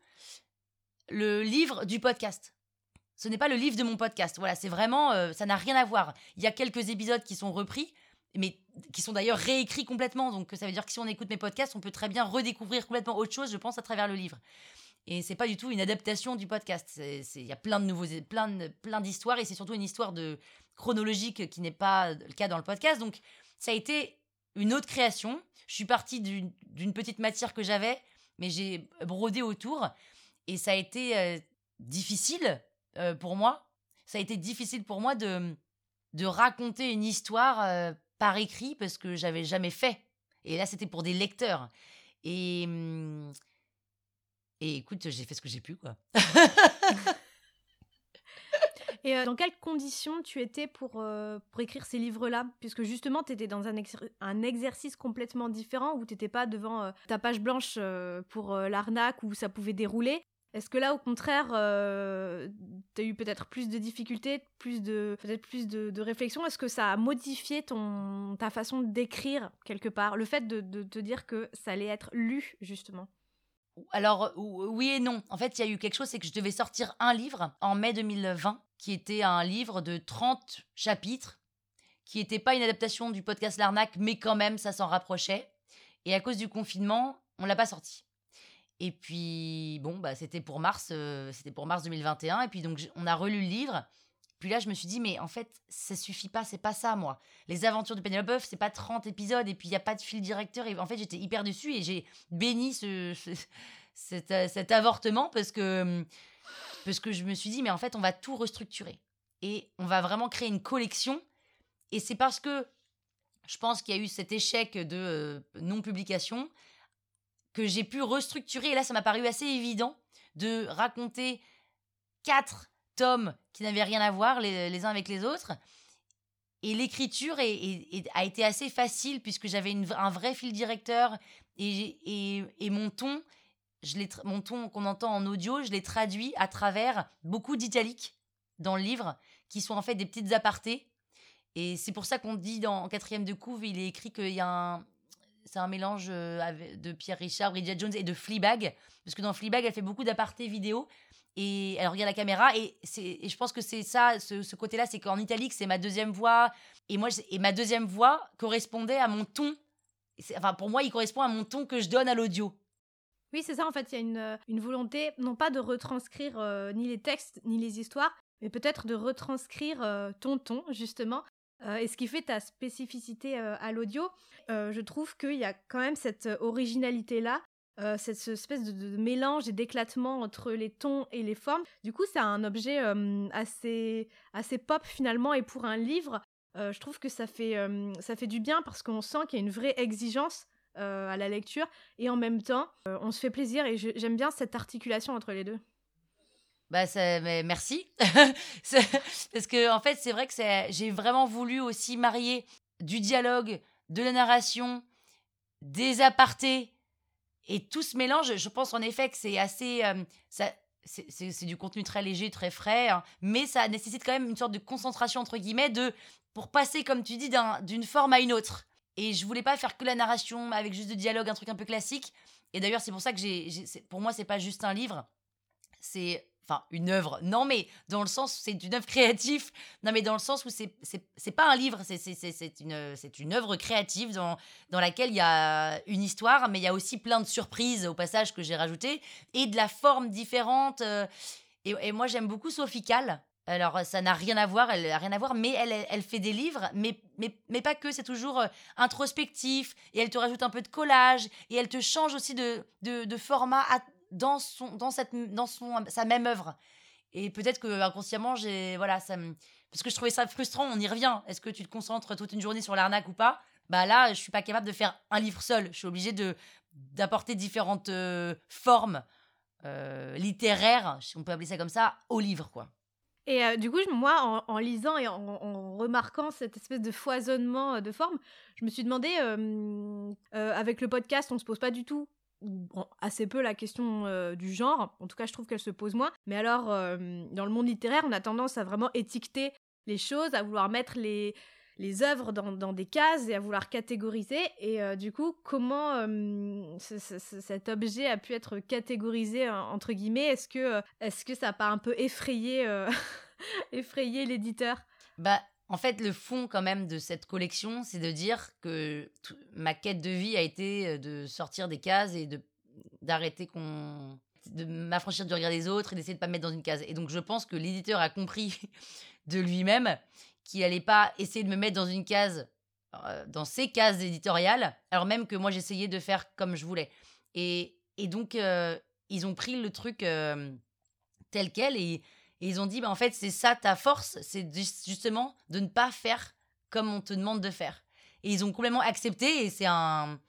le livre du podcast. Ce n'est pas le livre de mon podcast. Voilà, c'est vraiment, euh, ça n'a rien à voir. Il y a quelques épisodes qui sont repris, mais qui sont d'ailleurs réécrits complètement. Donc ça veut dire que si on écoute mes podcasts, on peut très bien redécouvrir complètement autre chose, je pense, à travers le livre. Et c'est pas du tout une adaptation du podcast. Il y a plein de nouveaux, plein, plein d'histoires et c'est surtout une histoire chronologique qui n'est pas le cas dans le podcast. Donc ça a été une autre création. Je suis partie d'une petite matière que j'avais, mais j'ai brodé autour et ça a été euh, difficile euh, pour moi. Ça a été difficile pour moi de, de raconter une histoire euh, par écrit parce que j'avais jamais fait. Et là, c'était pour des lecteurs. Et, hum, et écoute, j'ai fait ce que j'ai pu, quoi. Et euh, dans quelles conditions tu étais pour, euh, pour écrire ces livres-là? Puisque justement, tu étais dans un, un, exercice complètement différent où tu n'étais pas devant euh, ta page blanche pour l'arnaque où ça pouvait dérouler. Est-ce que là, au contraire, tu as eu peut-être plus de difficultés, plus de, peut-être plus de, de réflexion? Est-ce que ça a modifié ton, ta façon d'écrire quelque part? Le fait de, de te dire que ça allait être lu, justement? Alors oui et non. En fait, il y a eu quelque chose, c'est que je devais sortir un livre en mai 2020, qui était un livre de 30 chapitres, qui n'était pas une adaptation du podcast L'Arnaque, mais quand même, ça s'en rapprochait. Et à cause du confinement, on l'a pas sorti. Et puis bon, bah c'était pour mars, euh, c'était pour mars 2021. Et puis donc on a relu le livre. Puis là, je me suis dit, mais en fait, ça suffit pas, c'est pas ça, moi. Les aventures de Penelope c'est pas 30 épisodes et puis il n'y a pas de fil directeur. Et en fait, j'étais hyper dessus et j'ai béni ce, cet, avortement parce que, parce que je me suis dit, mais en fait, on va tout restructurer. Et on va vraiment créer une collection. Et c'est parce que je pense qu'il y a eu cet échec de euh, non-publication que j'ai pu restructurer. Et là, ça m'a paru assez évident de raconter quatre tomes qui n'avaient rien à voir les, uns avec les autres. et l'écriture a été assez facile puisque j'avais un vrai fil directeur et, et, mon ton, je mon ton qu'on entend en audio, je l'ai traduit à travers beaucoup d'italiques dans le livre qui sont en fait des petites apartés. Et c'est pour ça qu'on dit dans quatrième de couve, il est écrit qu'il y a un, c'est un mélange euh, de Pierre Richard, Bridget Jones et de Fleabag. Parce que dans Fleabag, elle fait beaucoup d'apartés vidéo et elle regarde la caméra. Et, je pense que c'est ça, ce, côté-là, c'est qu'en italique, c'est ma deuxième voix. Et, moi, et ma deuxième voix correspondait à mon ton. Enfin, pour moi, il correspond à mon ton que je donne à l'audio. Oui, c'est ça, en fait, il y a une, euh, volonté, non pas de retranscrire euh, ni les textes, ni les histoires, mais peut-être de retranscrire ton ton, justement, euh, et ce qui fait ta spécificité euh, à l'audio, euh, je trouve qu'il y a quand même cette originalité-là, cette espèce de, mélange et d'éclatement entre les tons et les formes. Du coup, c'est un objet assez, pop finalement, et pour un livre, je trouve que ça fait, ça fait du bien parce qu'on sent qu'il y a une vraie exigence à la lecture, et en même temps, on se fait plaisir, et j'aime bien cette articulation entre les deux. Bah, mais merci. Parce que, en fait, c'est vrai que j'ai vraiment voulu aussi marier du dialogue, de la narration, des apartés et tout ce mélange. Je pense en effet que c'est assez. Euh, c'est du contenu très léger, très frais, hein, mais ça nécessite quand même une sorte de concentration, entre guillemets, de, pour passer, comme tu dis, d'une forme à une autre. Et je voulais pas faire que la narration avec juste de dialogue, un truc un peu classique. Et d'ailleurs, c'est pour ça que j'ai, pour moi, c'est pas juste un livre, c'est enfin une œuvre. Non, mais dans le sens c'est une œuvre créative. Non, mais dans le sens où c'est c'est pas un livre, c'est une c'est une œuvre créative dans dans laquelle il y a une histoire, mais il y a aussi plein de surprises au passage que j'ai rajouté et de la forme différente. Euh, et, moi j'aime beaucoup Sophie Calle. Alors, ça n'a rien à voir, elle n'a rien à voir, mais elle, elle fait des livres, mais, mais, mais pas que, c'est toujours euh, introspectif, et elle te rajoute un peu de collage, et elle te change aussi de, de, de format dans, son, dans, cette, dans son, sa même œuvre. Et peut-être que inconsciemment, j'ai. Voilà, Parce que je trouvais ça frustrant, on y revient. Est-ce que tu te concentres toute une journée sur l'arnaque ou pas? Bah là, je suis pas capable de faire un livre seul. Je suis obligée de d'apporter différentes euh, formes euh, littéraires, si on peut appeler ça comme ça, au livre, quoi. Et euh, du coup, moi, en, lisant et en, remarquant cette espèce de foisonnement de formes, je me suis demandé, avec le podcast, on se pose pas du tout assez peu la question euh, du genre. En tout cas, je trouve qu'elle se pose moins. Mais alors, euh, dans le monde littéraire, on a tendance à vraiment étiqueter les choses, à vouloir mettre les, les œuvres dans, des cases et à vouloir catégoriser. Et euh, du coup, comment cet objet a pu être catégorisé entre guillemets? Est-ce que, est-ce que ça n'a pas un peu effrayé, effrayé l'éditeur? Bah, en fait, le fond quand même de cette collection, c'est de dire que ma quête de vie a été euh, de sortir des cases et de d'arrêter qu'on de m'affranchir du regard des autres et d'essayer de pas me mettre dans une case. Et donc je pense que l'éditeur a compris de lui-même qu'il allait pas essayer de me mettre dans une case euh, dans ses cases éditoriales, alors même que moi j'essayais de faire comme je voulais. Et, et donc euh, ils ont pris le truc tel quel et et ils ont dit, bah, en fait, c'est ça ta force, c'est justement de ne pas faire comme on te demande de faire. Et ils ont complètement accepté et c'est un...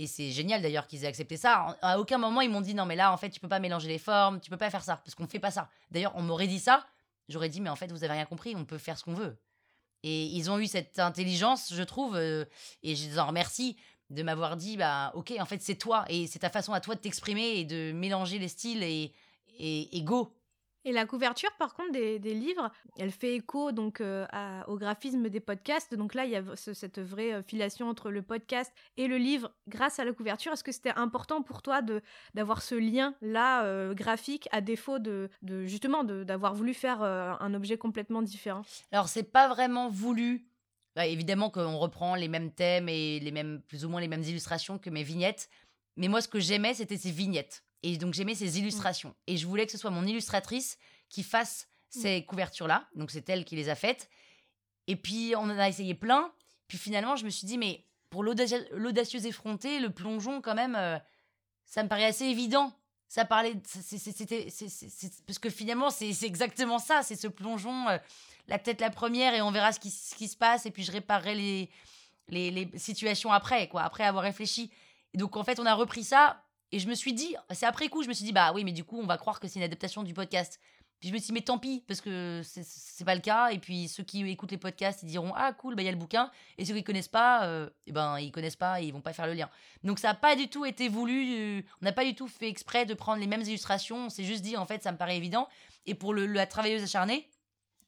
Et c'est génial d'ailleurs qu'ils aient accepté ça. À aucun moment ils m'ont dit non mais là en fait tu peux pas mélanger les formes, tu peux pas faire ça parce qu'on fait pas ça. D'ailleurs on m'aurait dit ça, j'aurais dit mais en fait vous avez rien compris, on peut faire ce qu'on veut. Et ils ont eu cette intelligence je trouve euh, et je les en remercie de m'avoir dit bah ok en fait c'est toi et c'est ta façon à toi de t'exprimer et de mélanger les styles et et, et go et la couverture, par contre, des, livres, elle fait écho donc euh, au graphisme des podcasts. Donc là, il y a cette vraie euh, filiation entre le podcast et le livre grâce à la couverture. Est-ce que c'était important pour toi d'avoir ce lien-là euh, graphique à défaut de, de justement d'avoir voulu faire un objet complètement différent? Alors, c'est pas vraiment voulu. Bah, évidemment qu'on reprend les mêmes thèmes et les mêmes, plus ou moins les mêmes illustrations que mes vignettes. Mais moi, ce que j'aimais, c'était ces vignettes. Et donc j'aimais ces mmh. illustrations. Et je voulais que ce soit mon illustratrice qui fasse mmh. ces couvertures-là. Donc c'est elle qui les a faites. Et puis on en a essayé plein. Puis finalement, je me suis dit, mais pour l'audacieuse effrontée, le plongeon, quand même, euh, ça me paraît assez évident. Ça parlait. C'était. Parce que finalement, c'est exactement ça. C'est ce plongeon, euh, la tête la première, et on verra ce qui, ce qui, se passe. Et puis je réparerai les, les, les situations après, quoi, après avoir réfléchi. Et donc en fait, on a repris ça et je me suis dit, c'est après coup, je me suis dit, bah oui, mais du coup, on va croire que c'est une adaptation du podcast. Puis je me suis dit, mais tant pis, parce que c'est- pas le cas. Et puis ceux qui écoutent les podcasts, ils diront, ah cool, bah il y a le bouquin. Et ceux qui connaissent pas, euh, eh ben ils connaissent pas et ils vont pas faire le lien. Donc ça n'a pas du tout été voulu, euh, on n'a pas du tout fait exprès de prendre les mêmes illustrations. On s'est juste dit, en fait, ça me paraît évident. Et pour la travailleuse acharnée,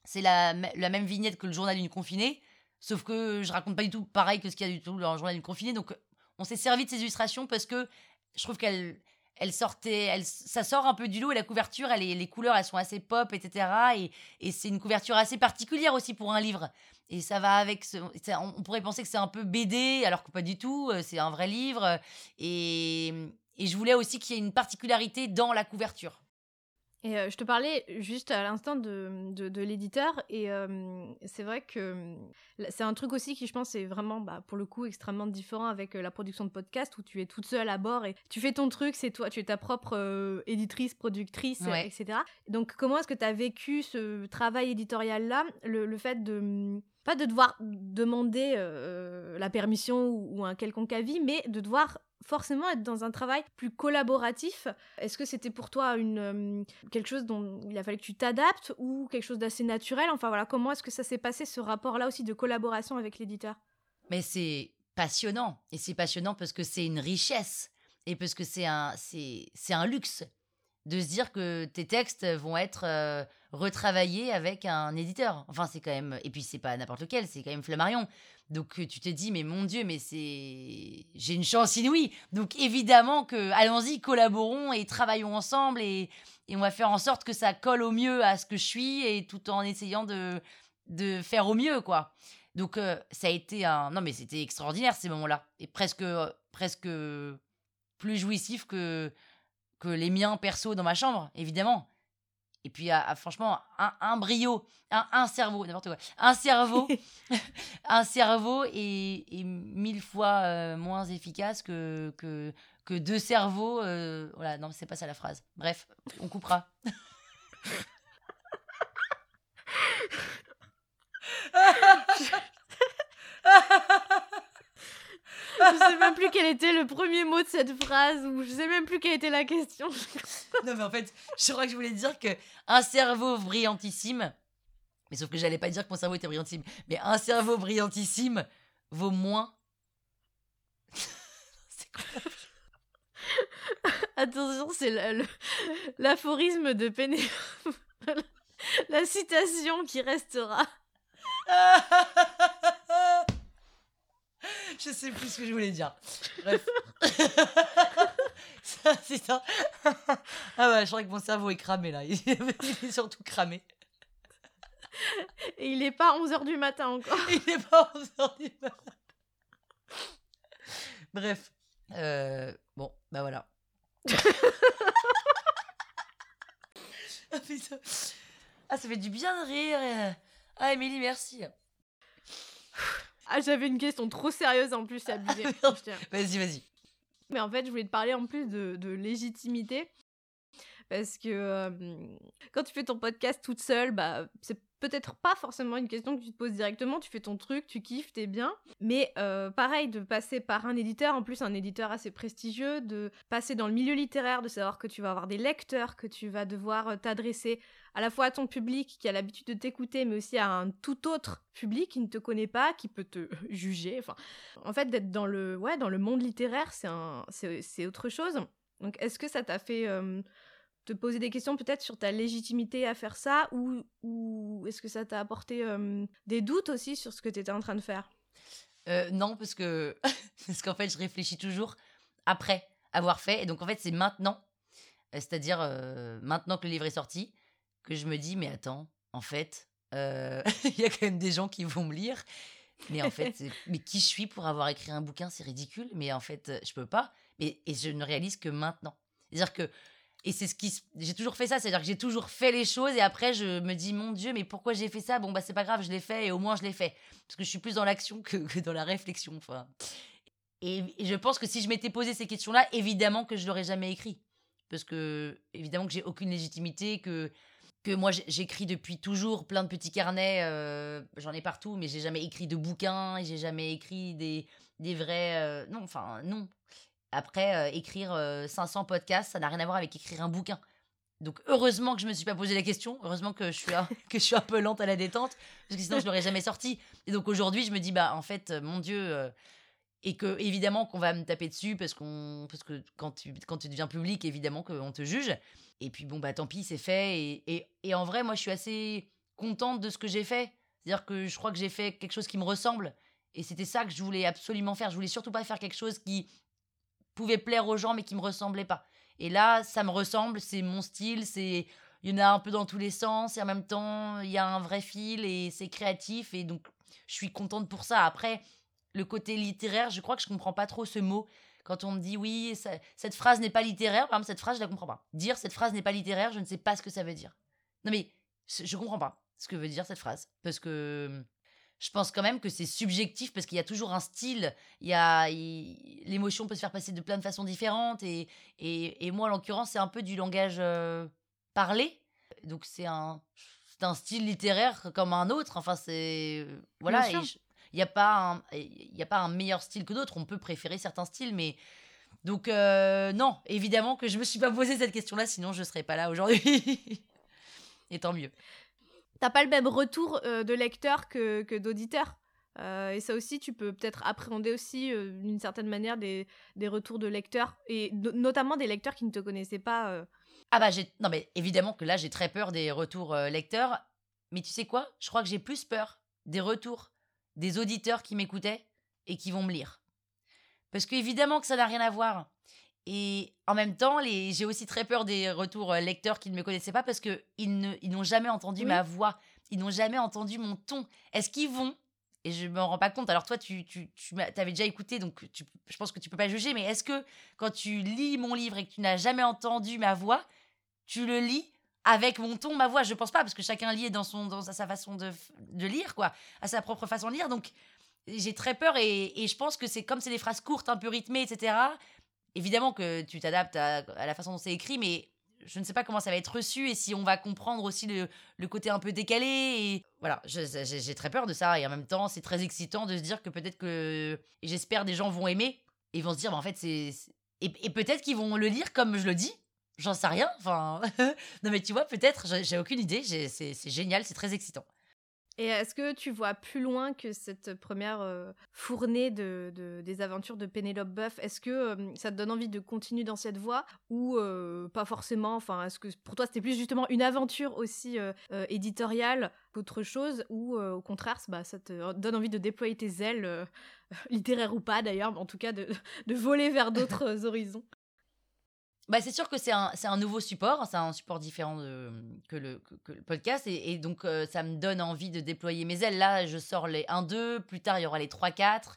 c'est la, la même vignette que le journal d'une confinée. Sauf que je raconte pas du tout pareil que ce qu'il y a du tout dans le journal d'une confinée. Donc on s'est servi de ces illustrations parce que je trouve qu'elles elle sortait, elle, ça sort un peu du lot et la couverture, elle les couleurs, elles sont assez pop, etc. Et, et c'est une couverture assez particulière aussi pour un livre. Et ça va avec, ce, ça- on on pourrait penser que c'est un peu BD, alors que pas du tout, euh, c'est un vrai livre. Et, et je voulais aussi qu'il y ait une particularité dans la couverture. Et euh, je te parlais juste à l'instant de, de, de l'éditeur, et euh, c'est vrai que c'est un truc aussi qui, je pense, est vraiment, bah, pour le coup, extrêmement différent avec euh, la production de podcast, où tu es toute seule à bord et tu fais ton truc, c'est toi, tu es ta propre euh, éditrice, productrice, Ouais. etc. Donc, comment est-ce que tu as vécu ce travail éditorial-là, le, le fait de... Pas de devoir demander euh, la permission ou, ou un quelconque avis, mais de devoir forcément être dans un travail plus collaboratif. Est-ce que c'était pour toi une, euh, quelque chose dont il a fallu que tu t'adaptes ou quelque chose d'assez naturel? Enfin voilà, comment est-ce que ça s'est passé ce rapport-là aussi de collaboration avec l'éditeur? Mais c'est passionnant. Et c'est passionnant parce que c'est une richesse. Et parce que c'est un, c'est, c'est un luxe de se dire que tes textes vont être euh, retravaillés avec un éditeur. Enfin, c'est quand même. Et puis, c'est pas n'importe lequel, c'est quand même Flammarion. Donc, euh, tu te dis, mais mon Dieu, mais c'est. J'ai une chance inouïe. Donc, évidemment que. Allons-y, collaborons et travaillons ensemble et, et on va faire en sorte que ça colle au mieux à ce que je suis et tout en essayant de, de faire au mieux, quoi. Donc euh, ça a été un non mais c'était extraordinaire ces moments-là et presque presque plus jouissif que que les miens perso dans ma chambre évidemment. Et puis ah, franchement un, un brio, un, un cerveau n'importe quoi, un cerveau, un cerveau est, est mille fois euh, moins efficace que que que deux cerveaux. euh, voilà non c'est pas ça la phrase. Bref on coupera. Je sais même plus quel était le premier mot de cette phrase ou je sais même plus quelle était la question. Non, mais en fait, je crois que je voulais dire que un cerveau brillantissime, mais sauf que j'allais pas dire que mon cerveau était brillantissime, mais un cerveau brillantissime vaut moins. C'est quoi Attention, c'est l'aphorisme de Pénélope. la citation qui restera. Je sais plus ce que je voulais dire. Bref. Ça, c'est ça. Ah ouais, je crois que mon cerveau est cramé là. Il est surtout cramé. Et il est pas 11h du matin encore. Il est pas 11h du matin. Bref. Euh, bon, bah voilà. ah, putain. Ah, ça fait du bien de rire. Ah, Émilie, merci. Ah, j'avais une question trop sérieuse en plus, c'est abusé. Tiens. Vas-y, vas-y. Mais en fait, je voulais te parler en plus de, de légitimité. Parce que euh, quand tu fais ton podcast toute seule, bah, c'est peut-être pas forcément une question que tu te poses directement. Tu fais ton truc, tu kiffes, t'es bien. Mais euh, pareil, de passer par un éditeur, en plus un éditeur assez prestigieux, de passer dans le milieu littéraire, de savoir que tu vas avoir des lecteurs, que tu vas devoir euh, t'adresser à la fois à ton public qui a l'habitude de t'écouter, mais aussi à un tout autre public qui ne te connaît pas, qui peut te juger. Enfin, en fait, d'être dans le, ouais, dans le monde littéraire, c'est autre chose. Donc, est-ce que ça t'a fait euh, te poser des questions peut-être sur ta légitimité à faire ça, ou, ou est-ce que ça t'a apporté euh, des doutes aussi sur ce que tu étais en train de faire? Euh, non, parce que parce qu'en fait, je réfléchis toujours après avoir fait. Et donc, en fait, c'est maintenant, c'est-à-dire maintenant que le livre est sorti, que je me dis, mais attends, en fait, euh, il y a quand même des gens qui vont me lire. Mais en fait, mais qui je suis pour avoir écrit un bouquin, c'est ridicule. Mais en fait, euh, je peux pas. Mais, et je ne réalise que maintenant. C'est-à-dire que et c'est ce qui j'ai toujours fait ça, c'est-à-dire que j'ai toujours fait les choses et après je me dis mon dieu, mais pourquoi j'ai fait ça? Bon bah c'est pas grave, je l'ai fait et au moins je l'ai fait parce que je suis plus dans l'action que, que dans la réflexion. Enfin, et, et je pense que si je m'étais posé ces questions-là, évidemment que je l'aurais jamais écrit, parce que évidemment que j'ai aucune légitimité, que que moi j'écris depuis toujours plein de petits carnets, euh, j'en ai partout, mais j'ai jamais écrit de bouquins, j'ai jamais écrit des des vrais euh, non, enfin non. Après euh, écrire euh, 500 podcasts, ça n'a rien à voir avec écrire un bouquin. Donc heureusement que je me suis pas posé la question, heureusement que je suis un, que je suis un peu lente à la détente, parce que sinon je l'aurais jamais sorti. Et donc aujourd'hui je me dis bah en fait mon Dieu et que évidemment qu'on va me taper dessus parce parce que quand tu quand tu deviens public évidemment qu'on te juge. Et puis bon bah tant pis c'est fait et, et, en vrai moi je suis assez contente de ce que j'ai fait. C'est-à-dire que je crois que j'ai fait quelque chose qui me ressemble et c'était ça que je voulais absolument faire. Je voulais surtout pas faire quelque chose qui pouvait plaire aux gens mais qui me ressemblait pas. Et là, ça me ressemble, c'est mon style, c'est il y en a un peu dans tous les sens et en même temps, il y a un vrai fil et c'est créatif et donc je suis contente pour ça. Après, le côté littéraire, je crois que je comprends pas trop ce mot. Quand on me dit oui, cette phrase n'est pas littéraire, par exemple, cette phrase, je la comprends pas. Dire cette phrase n'est pas littéraire, je ne sais pas ce que ça veut dire. Non mais, je comprends pas ce que veut dire cette phrase. Parce que je pense quand même que c'est subjectif parce qu'il y a toujours un style. Il y a l'émotion peut se faire passer de plein de façons différentes et et, moi en l'occurrence c'est un peu du langage euh, parlé. Donc c'est un c'est un style littéraire comme un autre. Enfin c'est voilà. Il n'y a pas il y a pas un meilleur style que d'autres. On peut préférer certains styles, mais donc euh, non, évidemment que je me suis pas posé cette question-là, sinon je serais pas là aujourd'hui. et tant mieux t'as pas le même retour euh, de lecteur que, que d'auditeur. Euh, et ça aussi, tu peux peut-être appréhender aussi euh, d'une certaine manière des, des, retours de lecteurs, et notamment des lecteurs qui ne te connaissaient pas. Ah bah j'ai... Non mais évidemment que là, j'ai très peur des retours lecteurs. Mais tu sais quoi? Je crois que j'ai plus peur des retours des auditeurs qui m'écoutaient et qui vont me lire. Parce qu'évidemment que ça n'a rien à voir. Et en même temps, les... j'ai aussi très peur des retours euh, lecteurs qui ne me connaissaient pas parce qu'ils ils n'ont jamais entendu ma voix, ils n'ont jamais entendu mon ton. Est-ce qu'ils vont? Et je me rends pas compte. Alors toi, tu, tu, tu avais déjà écouté, donc tu, je pense que tu peux pas juger. Mais est-ce que quand tu lis mon livre et que tu n'as jamais entendu ma voix, tu le lis avec mon ton, ma voix Je pense pas, parce que chacun lit dans son, dans sa façon de, de lire, quoi, à sa propre façon de lire. Donc j'ai très peur et, et je pense que c'est comme c'est des phrases courtes, un peu rythmées, etc évidemment que tu t'adaptes à, la façon dont c'est écrit, mais je ne sais pas comment ça va être reçu et si on va comprendre aussi le, côté un peu décalé. Et voilà, j'ai très peur de ça. Et en même temps, c'est très excitant de se dire que peut-être que. J'espère des gens vont aimer et vont se dire, bah, en fait, c'est. Et, peut-être qu'ils vont le lire comme je le dis. J'en sais rien. Enfin. non, mais tu vois, peut-être, j'ai aucune idée. C'est génial, c'est très excitant. Et est-ce que tu vois plus loin que cette première euh, fournée de, des aventures de Pénélope Buff Est-ce que euh, ça te donne envie de continuer dans cette voie ou euh, pas forcément? Enfin, est-ce que pour toi c'était plus justement une aventure aussi éditoriale qu'autre chose ou au contraire bah, ça te donne envie de déployer tes ailes, littéraires ou pas d'ailleurs, mais en tout cas de, de voler vers d'autres horizons? Bah, c'est sûr que c'est un, un, nouveau support, c'est un support différent de, que, le, que, le, podcast, et, donc euh, ça me donne envie de déployer mes ailes. Là, je sors les 1-2, plus tard il y aura les 3-4.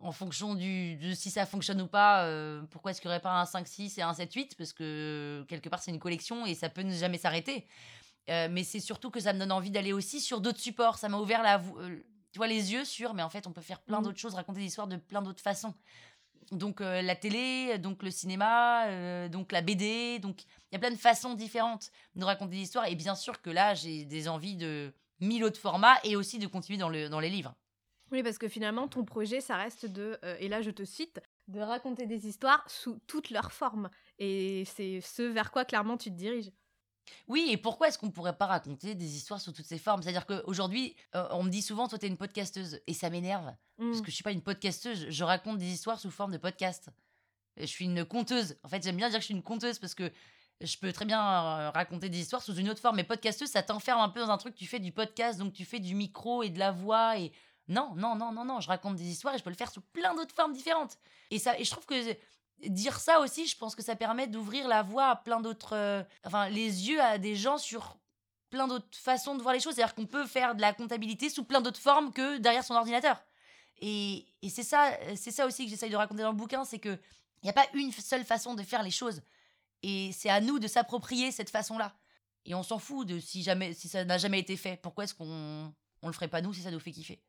En fonction du, de si ça fonctionne ou pas, euh, pourquoi est-ce qu'il n'y aurait pas un 5-6 et un 7-8 Parce que quelque part c'est une collection et ça peut ne jamais s'arrêter. Euh, mais c'est surtout que ça me donne envie d'aller aussi sur d'autres supports. Ça m'a ouvert la, tu vois, les yeux sur, mais en fait on peut faire plein mmh. d'autres choses, raconter des histoires de plein d'autres façons donc euh, la télé, donc le cinéma, euh, donc la BD, donc il y a plein de façons différentes de raconter des histoires et bien sûr que là j'ai des envies de mille autres formats et aussi de continuer dans, le, dans les livres. Oui, parce que finalement ton projet ça reste de, euh, et là je te cite, de raconter des histoires sous toutes leurs formes et c'est ce vers quoi clairement tu te diriges. Oui, et pourquoi est-ce qu'on ne pourrait pas raconter des histoires sous toutes ces formes? C'est-à-dire qu'aujourd'hui, euh, on me dit souvent, toi, tu es une podcasteuse. Et ça m'énerve. Parce mmh. que je suis pas une podcasteuse. Je raconte des histoires sous forme de podcast. Je suis une conteuse. En fait, j'aime bien dire que je suis une conteuse parce que je peux très bien euh, raconter des histoires sous une autre forme. Mais podcasteuse, ça t'enferme un peu dans un truc. Tu fais du podcast, donc tu fais du micro et de la voix. Et non, non, non, non, non. Je raconte des histoires et je peux le faire sous plein d'autres formes différentes. Et, ça, et je trouve que dire ça aussi, je pense que ça permet d'ouvrir la voie à plein d'autres. Euh, enfin, les yeux à des gens sur plein d'autres façons de voir les choses. C'est-à-dire qu'on peut faire de la comptabilité sous plein d'autres formes que derrière son ordinateur. Et, et c'est ça, c'est ça aussi que j'essaye de raconter dans le bouquin, c'est que il n'y a pas une seule façon de faire les choses. Et c'est à nous de s'approprier cette façon-là. Et on s'en fout de si jamais, si ça n'a jamais été fait. Pourquoi est-ce qu'on on le ferait pas nous si ça nous fait kiffer?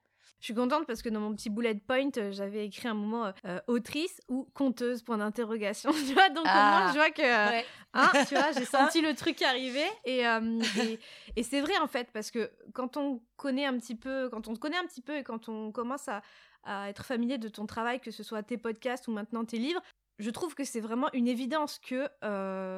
Je suis contente parce que dans mon petit bullet point, euh, j'avais écrit un moment euh, autrice ou conteuse, point d'interrogation. tu vois, donc au moins, je vois que. Hein, tu vois, j'ai senti le truc arriver. Et, euh, et, c'est vrai, en fait, parce que quand on connaît un petit peu, quand on te connaît un petit peu et quand on commence à, à être familier de ton travail, que ce soit tes podcasts ou maintenant tes livres, je trouve que c'est vraiment une évidence que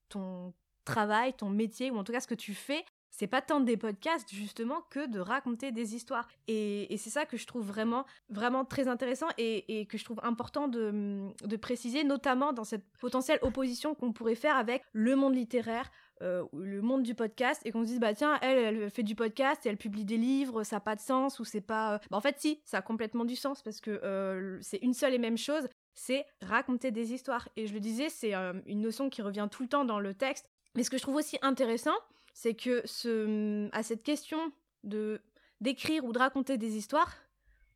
ton travail, ton métier, ou en tout cas ce que tu fais, c'est pas tant des podcasts justement que de raconter des histoires. Et, c'est ça que je trouve vraiment, vraiment très intéressant et, que je trouve important de, préciser, notamment dans cette potentielle opposition qu'on pourrait faire avec le monde littéraire, euh, le monde du podcast et qu'on se dise bah tiens elle elle fait du podcast et elle publie des livres ça n'a pas de sens ou c'est pas euh, bah, en fait si ça a complètement du sens parce que euh, c'est une seule et même chose c'est raconter des histoires et je le disais c'est une notion qui revient tout le temps dans le texte mais ce que je trouve aussi intéressant c'est que ce, à cette question de d'écrire ou de raconter des histoires,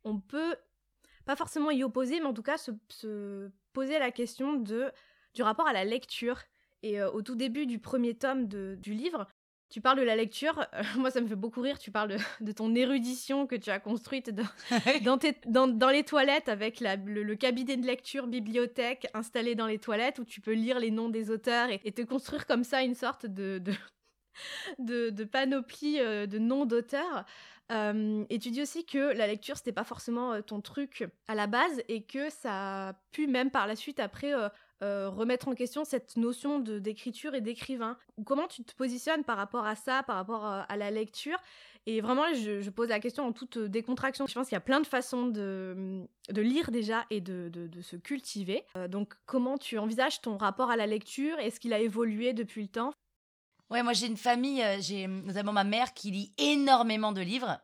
on peut pas forcément y opposer, mais en tout cas se, poser la question de du rapport à la lecture. Et euh, au tout début du premier tome du livre, tu parles de la lecture. moi, ça me fait beaucoup rire. Tu parles de, ton érudition que tu as construite dans, dans, les toilettes avec le, cabinet de lecture bibliothèque installé dans les toilettes où tu peux lire les noms des auteurs et, te construire comme ça une sorte de, de, panoplie euh, de noms d'auteurs. Euh, et tu dis aussi que la lecture, c'était pas forcément euh, ton truc à la base et que ça a pu même par la suite après remettre en question cette notion de d'écriture et d'écrivain. Comment tu te positionnes par rapport à ça, par rapport à, la lecture? Et vraiment, je, pose la question en toute décontraction. Je pense qu'il y a plein de façons de, de lire déjà et de, de se cultiver. donc, comment tu envisages ton rapport à la lecture? Est-ce qu'il a évolué depuis le temps? Ouais, moi j'ai une famille, euh, j'ai notamment ma mère qui lit énormément de livres.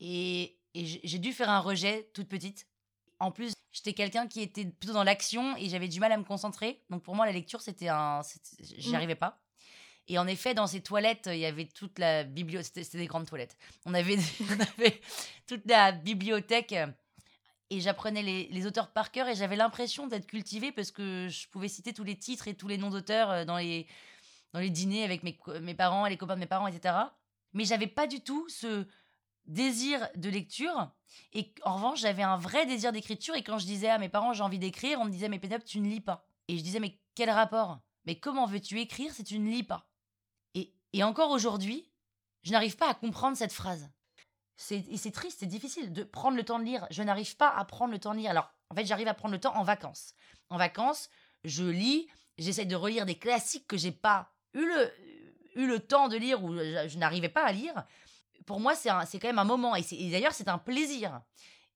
Et, j'ai dû faire un rejet toute petite. En plus, j'étais quelqu'un qui était plutôt dans l'action et j'avais du mal à me concentrer. Donc pour moi, la lecture, c'était un. J'y mmh. arrivais pas. Et en effet, dans ces toilettes, il y avait toute la bibliothèque. C'était des grandes toilettes. On avait, toute la bibliothèque. Et j'apprenais les, les, auteurs par cœur et j'avais l'impression d'être cultivée parce que je pouvais citer tous les titres et tous les noms d'auteurs euh, dans les, dans les dîners avec mes, parents les copains de mes parents, etc. Mais j'avais pas du tout ce désir de lecture. Et en revanche, j'avais un vrai désir d'écriture. Et quand je disais à mes parents, j'ai envie d'écrire, on me disait, mais Pénélope, tu ne lis pas. Et je disais, mais quel rapport? Mais comment veux-tu écrire si tu ne lis pas? Et, et encore aujourd'hui, je n'arrive pas à comprendre cette phrase. Et c'est triste, c'est difficile de prendre le temps de lire. Je n'arrive pas à prendre le temps de lire. Alors, en fait, j'arrive à prendre le temps en vacances. En vacances, je lis, j'essaie de relire des classiques que j'ai pas eu le, eu le temps de lire ou je, n'arrivais pas à lire, pour moi, c'est quand même un moment. Et, d'ailleurs, c'est un plaisir.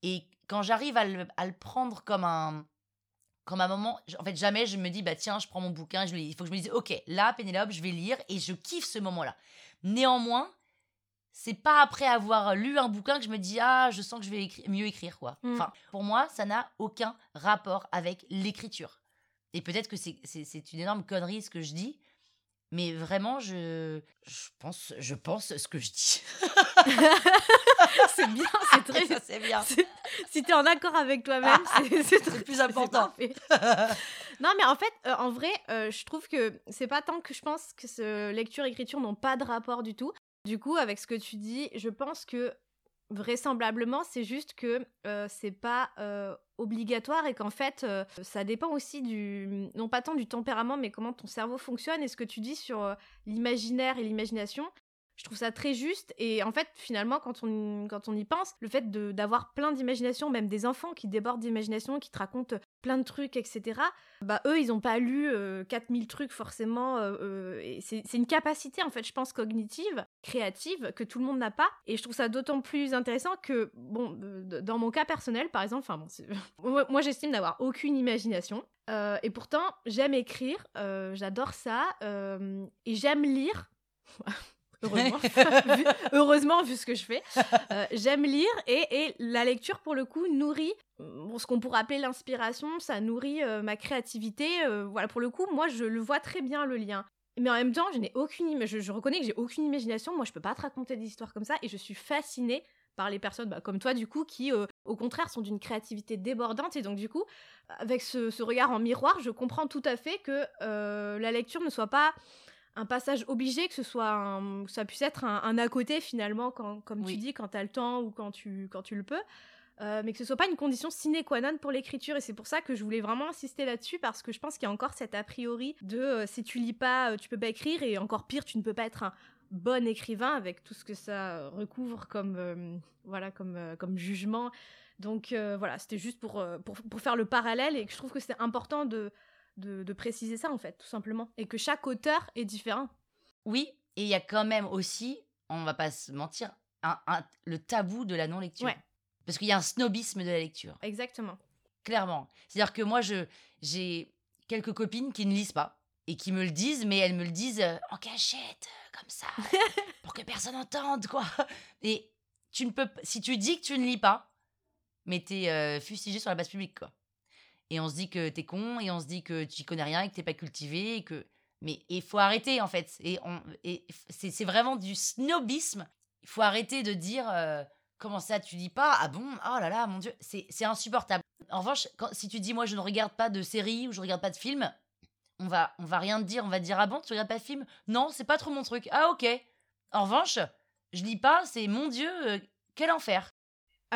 Et quand j'arrive à le, à le, prendre comme un, comme un moment, en fait, jamais je me dis, bah tiens, je prends mon bouquin, je lis. Il faut que je me dise, ok, là, Pénélope, je vais lire et je kiffe ce moment-là. Néanmoins, c'est pas après avoir lu un bouquin que je me dis, ah, je sens que je vais mieux écrire, quoi. Mm. Enfin, pour moi, ça n'a aucun rapport avec l'écriture. Et peut-être que c'est une énorme connerie ce que je dis, mais vraiment, je, je, pense, je pense ce que je dis. c'est bien, c'est très c'est bien. Si tu es en accord avec toi-même, c'est le plus important. non, mais en fait, euh, en vrai, euh, je trouve que c'est pas tant que je pense que ce lecture-écriture n'ont pas de rapport du tout. Du coup, avec ce que tu dis, je pense que vraisemblablement, c'est juste que euh, c'est pas obligatoire et qu'en fait, euh, ça dépend aussi du, non pas tant du tempérament, mais comment ton cerveau fonctionne et ce que tu dis sur euh, l'imaginaire et l'imagination. Je trouve ça très juste et en fait finalement quand on, quand on y pense, le fait d'avoir plein d'imagination, même des enfants qui débordent d'imagination, qui te racontent plein de trucs, etc. Bah eux ils n'ont pas lu 4000 euh, trucs forcément. Euh, c'est une capacité en fait je pense cognitive, créative que tout le monde n'a pas et je trouve ça d'autant plus intéressant que bon dans mon cas personnel par exemple, enfin bon moi j'estime d'avoir aucune imagination. Euh, et pourtant, j'aime écrire, j'adore ça, et j'aime lire. heureusement, vu, heureusement vu ce que je fais. Euh, j'aime lire et, la lecture pour le coup nourrit ce qu'on pourrait appeler l'inspiration, ça nourrit euh, ma créativité. Euh, voilà, pour le coup, moi je le vois très bien le lien. Mais en même temps, je n'ai aucune, je, je reconnais que j'ai aucune imagination. Moi, je peux pas te raconter des histoires comme ça et je suis fascinée par les personnes bah, comme toi du coup qui au contraire sont d'une créativité débordante et donc du coup avec ce, ce, regard en miroir je comprends tout à fait que la lecture ne soit pas un passage obligé, que ce soit ça puisse être un, à côté finalement, quand, comme tu dis, quand tu as le temps ou quand tu, quand tu le peux. Euh, mais que ce soit pas une condition sine qua non pour l'écriture. Et c'est pour ça que je voulais vraiment insister là-dessus parce que je pense qu'il y a encore cet a priori de euh, si tu lis pas euh, tu peux pas écrire. Et encore pire tu ne peux pas être un bon écrivain avec tout ce que ça recouvre comme voilà comme comme jugement. Donc voilà c'était juste pour, pour, pour faire le parallèle. Et que je trouve que c'est important de de, préciser ça, en fait, tout simplement. Et que chaque auteur est différent. Oui, et il y a quand même aussi, on va pas se mentir, un, le tabou de la non-lecture. Parce qu'il y a un snobisme de la lecture. Exactement. Clairement. C'est-à-dire que moi, je j'ai quelques copines qui ne lisent pas et qui me le disent, mais elles me le disent euh, en cachette, euh, comme ça, pour que personne n'entende, quoi. Et tu ne peux, si tu dis que tu ne lis pas, mais t'es euh, fustigé sur la base publique, quoi. Et on se dit que t'es con, et on se dit que tu connais rien, et que t'es pas cultivé, et que. Mais il faut arrêter, en fait. Et, c'est vraiment du snobisme. Il faut arrêter de dire Comment ça, tu lis pas? Ah bon? Oh là là, mon Dieu, c'est insupportable. En revanche, si tu dis Moi, je ne regarde pas de séries ou je regarde pas de films, on va, on va rien te dire. On va te dire Ah bon, tu regardes pas de films Non, c'est pas trop mon truc. Ah ok. En revanche, je lis pas, c'est mon Dieu, quel enfer.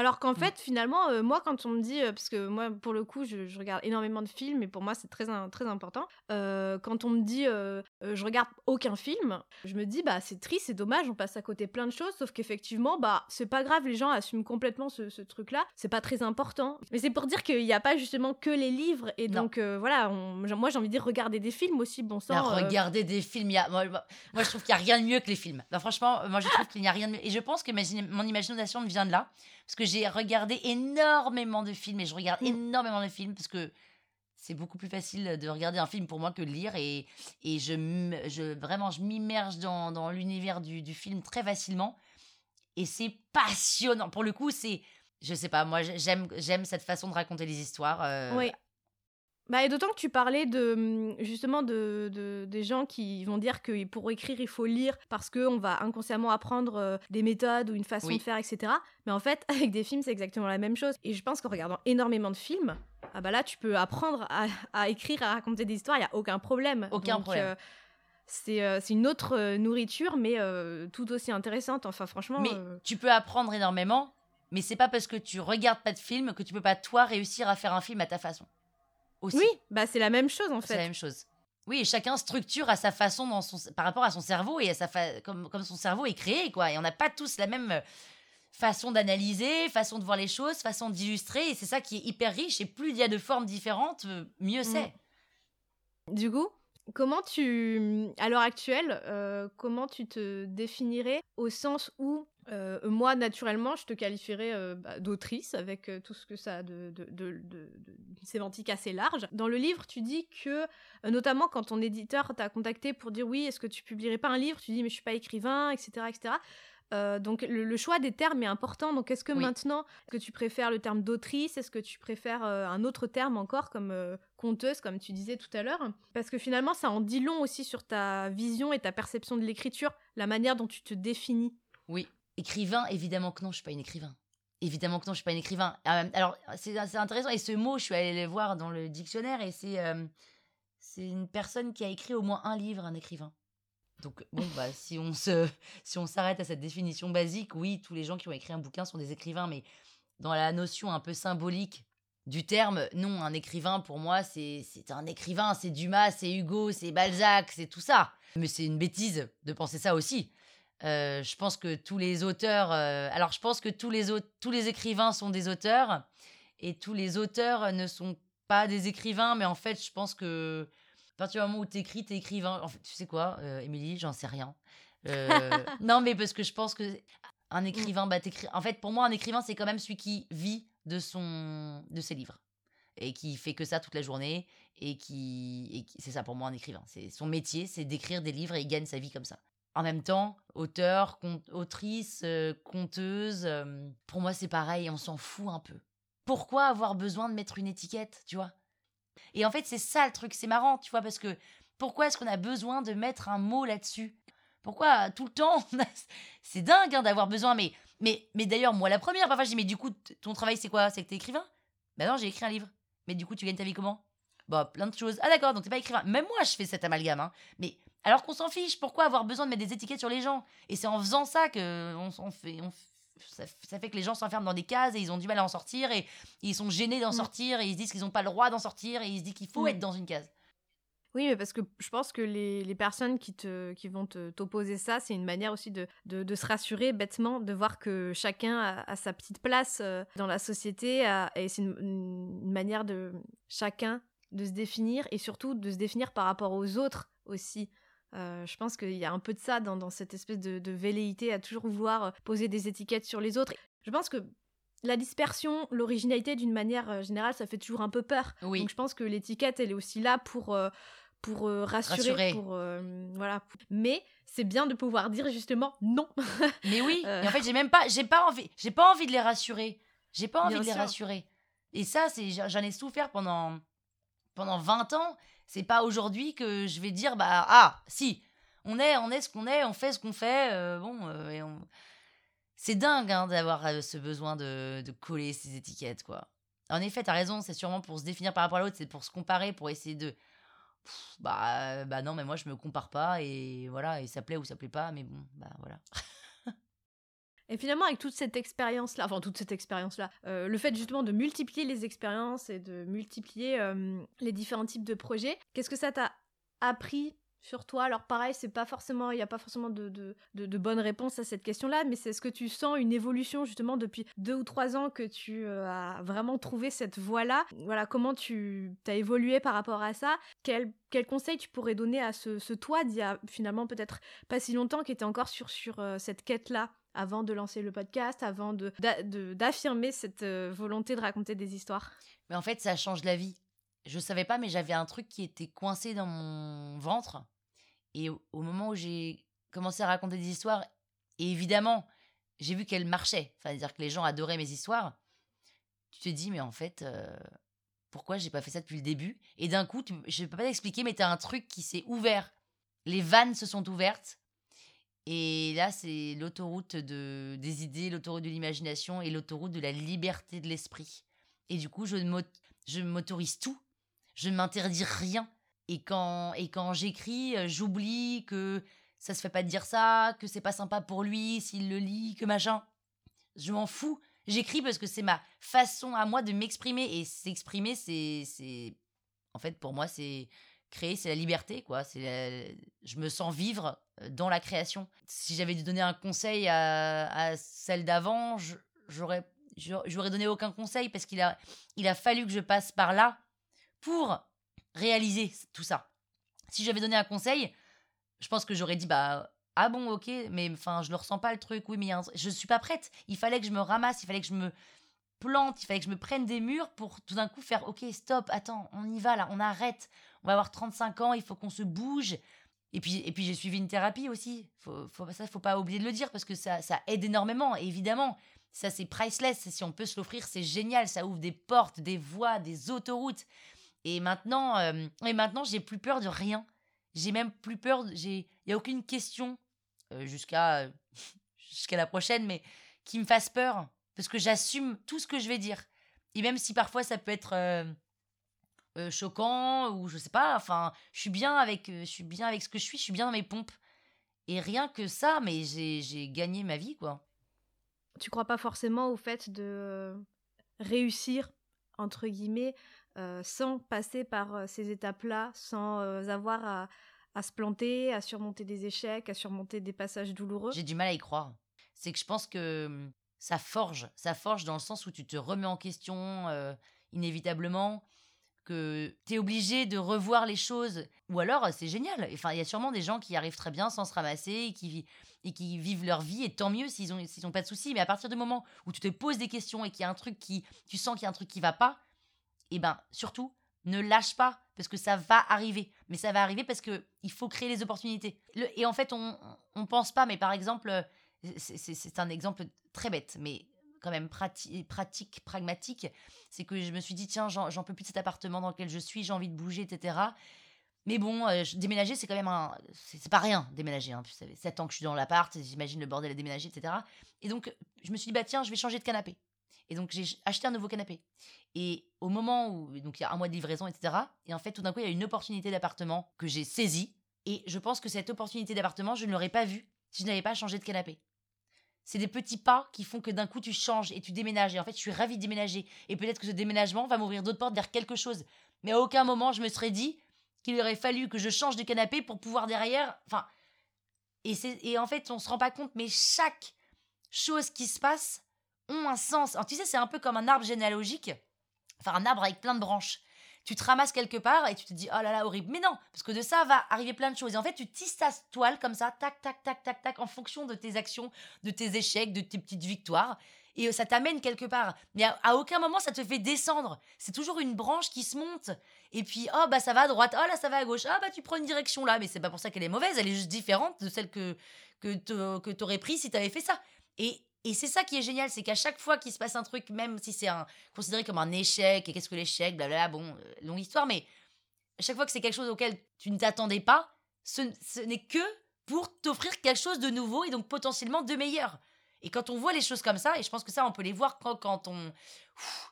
Alors qu'en mmh. fait, finalement, euh, moi, quand on me dit, euh, parce que moi, pour le coup, je, regarde énormément de films et pour moi, c'est très, très important. Euh, quand on me dit, je regarde aucun film, je me dis, bah, c'est triste, c'est dommage, on passe à côté plein de choses, sauf qu'effectivement, bah, c'est pas grave, les gens assument complètement ce, truc-là, c'est pas très important. Mais c'est pour dire qu'il n'y a pas justement que les livres et donc, voilà, moi, j'ai envie de dire, regarder des films aussi, bon sang. regarder des films, y a, moi, je trouve qu'il n'y a rien de mieux que les films. Bah, franchement, moi, je trouve qu'il n'y a rien de mieux. Et je pense que mon imagination vient de là. Parce que j'ai regardé énormément de films et je regarde mmh. énormément de films parce que c'est beaucoup plus facile de regarder un film pour moi que de lire et, et je, je vraiment je m'immerge dans, dans l'univers du, du, film très facilement et c'est passionnant pour le coup c'est je sais pas moi j'aime j'aime cette façon de raconter les histoires euh, oui bah, et d'autant que tu parlais de mmh, justement de, de, des gens qui vont dire que pour écrire il faut lire parce qu'on va inconsciemment apprendre euh, des méthodes ou une façon de faire, etc. Mais en fait, avec des films, c'est exactement la même chose. Et je pense qu'en regardant énormément de films, ah bah là, tu peux apprendre à, à écrire, à raconter des histoires, il n'y a aucun problème. Aucun problème. Euh, c'est c'est une autre nourriture, mais tout aussi intéressante. Enfin, franchement. Mais tu peux apprendre énormément, mais c'est pas parce que tu regardes pas de film que tu peux pas, toi, réussir à faire un film à ta façon. Oui, bah c'est la même chose en fait. C'est la même chose. Oui, chacun structure à sa façon dans son, par rapport à son cerveau et à sa comme, comme son cerveau est créé, quoi. Et on n'a pas tous la même euh, façon d'analyser, façon de voir les choses, façon d'illustrer. Et c'est ça qui est hyper riche. Et plus il y a de formes différentes, euh, mieux c'est. Mm. Du coup, comment tu, à l'heure actuelle, euh, comment tu te définirais au sens où euh, moi, naturellement, je te qualifierais euh, bah, d'autrice avec euh, tout ce que ça a de, de, sémantique assez large. Dans le livre, tu dis que, notamment quand ton éditeur t'a contacté pour dire oui, est-ce que tu publierais pas un livre? Tu dis mais je suis pas écrivain, etc., etc. donc le, choix des termes est important. Donc est-ce que maintenant, que tu préfères le terme d'autrice? Est-ce que tu préfères un autre terme encore comme conteuse, comme tu disais tout à l'heure? Parce que finalement, ça en dit long aussi sur ta vision et ta perception de l'écriture, la manière dont tu te définis. Oui, Écrivain, évidemment que non, je suis pas une écrivain. Évidemment que non, je suis pas une écrivain. Euh, alors, c'est intéressant. Et ce mot, je suis allée le voir dans le dictionnaire et c'est euh, c'est une personne qui a écrit au moins un livre, un écrivain. Donc, bon, bah, si on si on s'arrête à cette définition basique, oui, tous les gens qui ont écrit un bouquin sont des écrivains, mais dans la notion un peu symbolique du terme, non, un écrivain, pour moi, c'est un écrivain, c'est Dumas, c'est Hugo, c'est Balzac, c'est tout ça. Mais c'est une bêtise de penser ça aussi. Euh, je pense que tous les auteurs. Euh, alors, je pense que tous les, tous les écrivains sont des auteurs et tous les auteurs ne sont pas des écrivains, mais en fait, je pense que à partir du moment où tu écris, tu écrivain. En fait, tu sais quoi, euh, Émilie, j'en sais rien. non, mais parce que je pense que un mmh. écrivain, bah, en fait, pour moi, un écrivain, c'est quand même celui qui vit de, son, de ses livres et qui fait que ça toute la journée et qui, qui c'est ça pour moi un écrivain. C'est son métier, c'est d'écrire des livres et il gagne sa vie comme ça en même temps, auteur, autrice, euh, conteuse, euh, pour moi c'est pareil, on s'en fout un peu. Pourquoi avoir besoin de mettre une étiquette, tu vois? Et en fait, c'est ça le truc, c'est marrant, tu vois, parce que pourquoi est-ce qu'on a besoin de mettre un mot là-dessus? Pourquoi tout le temps C'est dingue hein, d'avoir besoin, mais, mais, mais d'ailleurs, moi la première, parfois je dis, mais du coup, ton travail c'est quoi? C'est que t'es écrivain? Ben non, j'ai écrit un livre. Mais du coup, tu gagnes ta vie comment? Bah, plein de choses. Ah d'accord, donc t'es pas écrivain. Même moi, je fais cet amalgame, hein. Mais alors qu'on s'en fiche, pourquoi avoir besoin de mettre des étiquettes sur les gens? Et c'est en faisant ça que on, fait, ça, fait que les gens s'enferment dans des cases et ils ont du mal à en sortir et, ils sont gênés d'en mm. sortir et ils se disent qu'ils n'ont pas le droit d'en sortir et ils se disent qu'il faut mm. être dans une case. Oui, mais parce que je pense que les, les personnes qui, te, qui vont t'opposer ça, c'est une manière aussi de, de, se rassurer bêtement, de voir que chacun a, sa petite place euh, dans la société et c'est une, une, manière de chacun de se définir et surtout de se définir par rapport aux autres aussi. Euh, je pense qu'il y a un peu de ça dans, cette espèce de, velléité à toujours vouloir euh, poser des étiquettes sur les autres. Je pense que la dispersion, l'originalité d'une manière euh, générale, ça fait toujours un peu peur. Donc je pense que l'étiquette, elle est aussi là pour, pour rassurer. Pour, voilà. Mais c'est bien de pouvoir dire justement non. Mais oui, et en fait, j'ai même pas, j'ai pas envie, j'ai pas envie de les rassurer. J'ai pas envie de les rassurer. Et ça, c'est, j'en ai souffert pendant, pendant 20 ans. C'est pas aujourd'hui que je vais dire, bah, ah, si, on est, on est ce qu'on est, on fait ce qu'on fait. Euh, bon, euh, c'est dingue hein, d'avoir euh, ce besoin de, de, coller ces étiquettes, quoi. En effet, t'as raison, c'est sûrement pour se définir par rapport à l'autre, c'est pour se comparer, pour essayer de. bah, bah non, mais moi je me compare pas et voilà, et ça plaît ou ça plaît pas, mais bon, bah voilà. Et finalement, avec toute cette expérience-là, enfin toute cette expérience-là, euh, le fait justement de multiplier les expériences et de multiplier euh, les différents types de projets, qu'est-ce que ça t'a appris sur toi? Alors pareil, c'est pas forcément, il n'y a pas forcément de, de, de, bonnes réponses à cette question-là, mais c'est ce que tu sens une évolution justement depuis deux ou trois ans que tu euh, as vraiment trouvé cette voie-là. Voilà, comment tu as évolué par rapport à ça? Quel, quel conseil tu pourrais donner à ce, ce toi d'il y a finalement peut-être pas si longtemps qui était encore sur, sur cette quête-là? Avant de lancer le podcast, avant de, d'affirmer cette euh, volonté de raconter des histoires Mais en fait, ça change la vie. Je savais pas, mais j'avais un truc qui était coincé dans mon ventre. Et au, moment où j'ai commencé à raconter des histoires, et évidemment, j'ai vu qu'elles marchaient. Enfin, dire que les gens adoraient mes histoires. Tu te dis, mais en fait, euh, pourquoi j'ai pas fait ça depuis le début? Et d'un coup, je je peux pas t'expliquer, mais tu as un truc qui s'est ouvert. Les vannes se sont ouvertes et là, c'est l'autoroute de, des idées, l'autoroute de l'imagination et l'autoroute de la liberté de l'esprit. Et du coup, je m'autorise tout. Je ne m'interdis rien. Et quand, et quand j'écris, euh, j'oublie que ça se fait pas de dire ça, que c'est pas sympa pour lui s'il le lit, que machin. Je m'en fous. J'écris parce que c'est ma façon à moi de m'exprimer. Et s'exprimer, c'est. En fait, pour moi, c'est créer, c'est la liberté, quoi. C'est je me sens vivre euh, dans la création. Si j'avais dû donner un conseil à, celle d'avant, j'aurais j'aurais donné aucun conseil parce qu'il a il a fallu que je passe par là pour réaliser tout ça. Si j'avais donné un conseil, je pense que j'aurais dit bah ah bon ok mais enfin je le ressens pas le truc oui mais je suis pas prête. Il fallait que je me ramasse, il fallait que je me plante, il fallait que je me prenne des murs pour tout d'un coup faire ok stop attends on y va là on arrête on va avoir 35 ans, il faut qu'on se bouge. Et puis, et puis j'ai suivi une thérapie aussi. Faut, faut, ça, faut pas oublier de le dire parce que ça, ça aide énormément, évidemment. Ça, c'est priceless. Si on peut se l'offrir, c'est génial. Ça ouvre des portes, des voies, des autoroutes. Et maintenant, euh, et maintenant j'ai plus peur de rien. J'ai même plus peur. Il n'y a aucune question euh, jusqu'à jusqu'à la prochaine, mais qui me fasse peur. Parce que j'assume tout ce que je vais dire. Et même si parfois ça peut être. Euh, euh, choquant ou je sais pas. Enfin, je suis bien avec, euh, je suis bien avec ce que je suis, je suis bien dans mes pompes. Et rien que ça, mais j'ai gagné ma vie, quoi. Tu crois pas forcément au fait de réussir, entre guillemets, euh, sans passer par ces étapes-là, sans avoir à, à, se planter, à surmonter des échecs, à surmonter des passages douloureux? J'ai du mal à y croire. C'est que je pense que hum, ça forge, ça forge dans le sens où tu te remets en question inévitablement que tu es obligé de revoir les choses. Ou alors, c'est génial. Enfin, il y a sûrement des gens qui arrivent très bien sans se ramasser et qui, et qui vivent leur vie, et tant mieux s'ils n'ont pas de soucis. Mais à partir du moment où tu te poses des questions et qu'il y a un truc qui. Tu sens qu'il y a un truc qui va pas, eh ben, surtout, ne lâche pas, parce que ça va arriver. Mais ça va arriver parce que il faut créer les opportunités. et en fait, on ne pense pas, mais par exemple, c'est un exemple très bête, mais quand même pratique, pragmatique, c'est que je me suis dit, tiens, j'en peux plus de cet appartement dans lequel je suis, j'ai envie de bouger, etc. Mais bon, euh, déménager, c'est quand même un. C'est pas rien, déménager. Hein, ça fait 7 ans que je suis dans l'appart, j'imagine le bordel à déménager, etc. Et donc, je me suis dit, bah tiens, je vais changer de canapé. Et donc, j'ai acheté un nouveau canapé. Et au moment où. Donc, il y a un mois de livraison, etc. Et en fait, tout d'un coup, il y a une opportunité d'appartement que j'ai saisie. Et je pense que cette opportunité d'appartement, je ne l'aurais pas vue si je n'avais pas changé de canapé. C'est des petits pas qui font que d'un coup tu changes et tu déménages. Et en fait, je suis ravie de déménager. Et peut-être que ce déménagement va m'ouvrir d'autres portes vers quelque chose. Mais à aucun moment je me serais dit qu'il aurait fallu que je change de canapé pour pouvoir derrière. Enfin. Et, et en fait, on se rend pas compte, mais chaque chose qui se passe ont un sens. Alors, tu sais, c'est un peu comme un arbre généalogique. Enfin, un arbre avec plein de branches. Tu te ramasses quelque part et tu te dis oh là là horrible. Mais non, parce que de ça va arriver plein de choses. Et en fait, tu tisses ta toile comme ça, tac tac tac tac tac, en fonction de tes actions, de tes échecs, de tes petites victoires. Et euh, ça t'amène quelque part. Mais à, aucun moment ça te fait descendre. C'est toujours une branche qui se monte. Et puis oh bah ça va à droite, oh là ça va à gauche, ah bah tu prends une direction là. Mais c'est pas pour ça qu'elle est mauvaise, elle est juste différente de celle que que t'aurais pris si t'avais fait ça. Et et c'est ça qui est génial, c'est qu'à chaque fois qu'il se passe un truc, même si c'est considéré comme un échec, et qu'est-ce que l'échec, blablabla, bon, euh, longue histoire, mais à chaque fois que c'est quelque chose auquel tu ne t'attendais pas, ce, n'est que pour t'offrir quelque chose de nouveau et donc potentiellement de meilleur. Et quand on voit les choses comme ça, et je pense que ça, on peut les voir quand, quand on,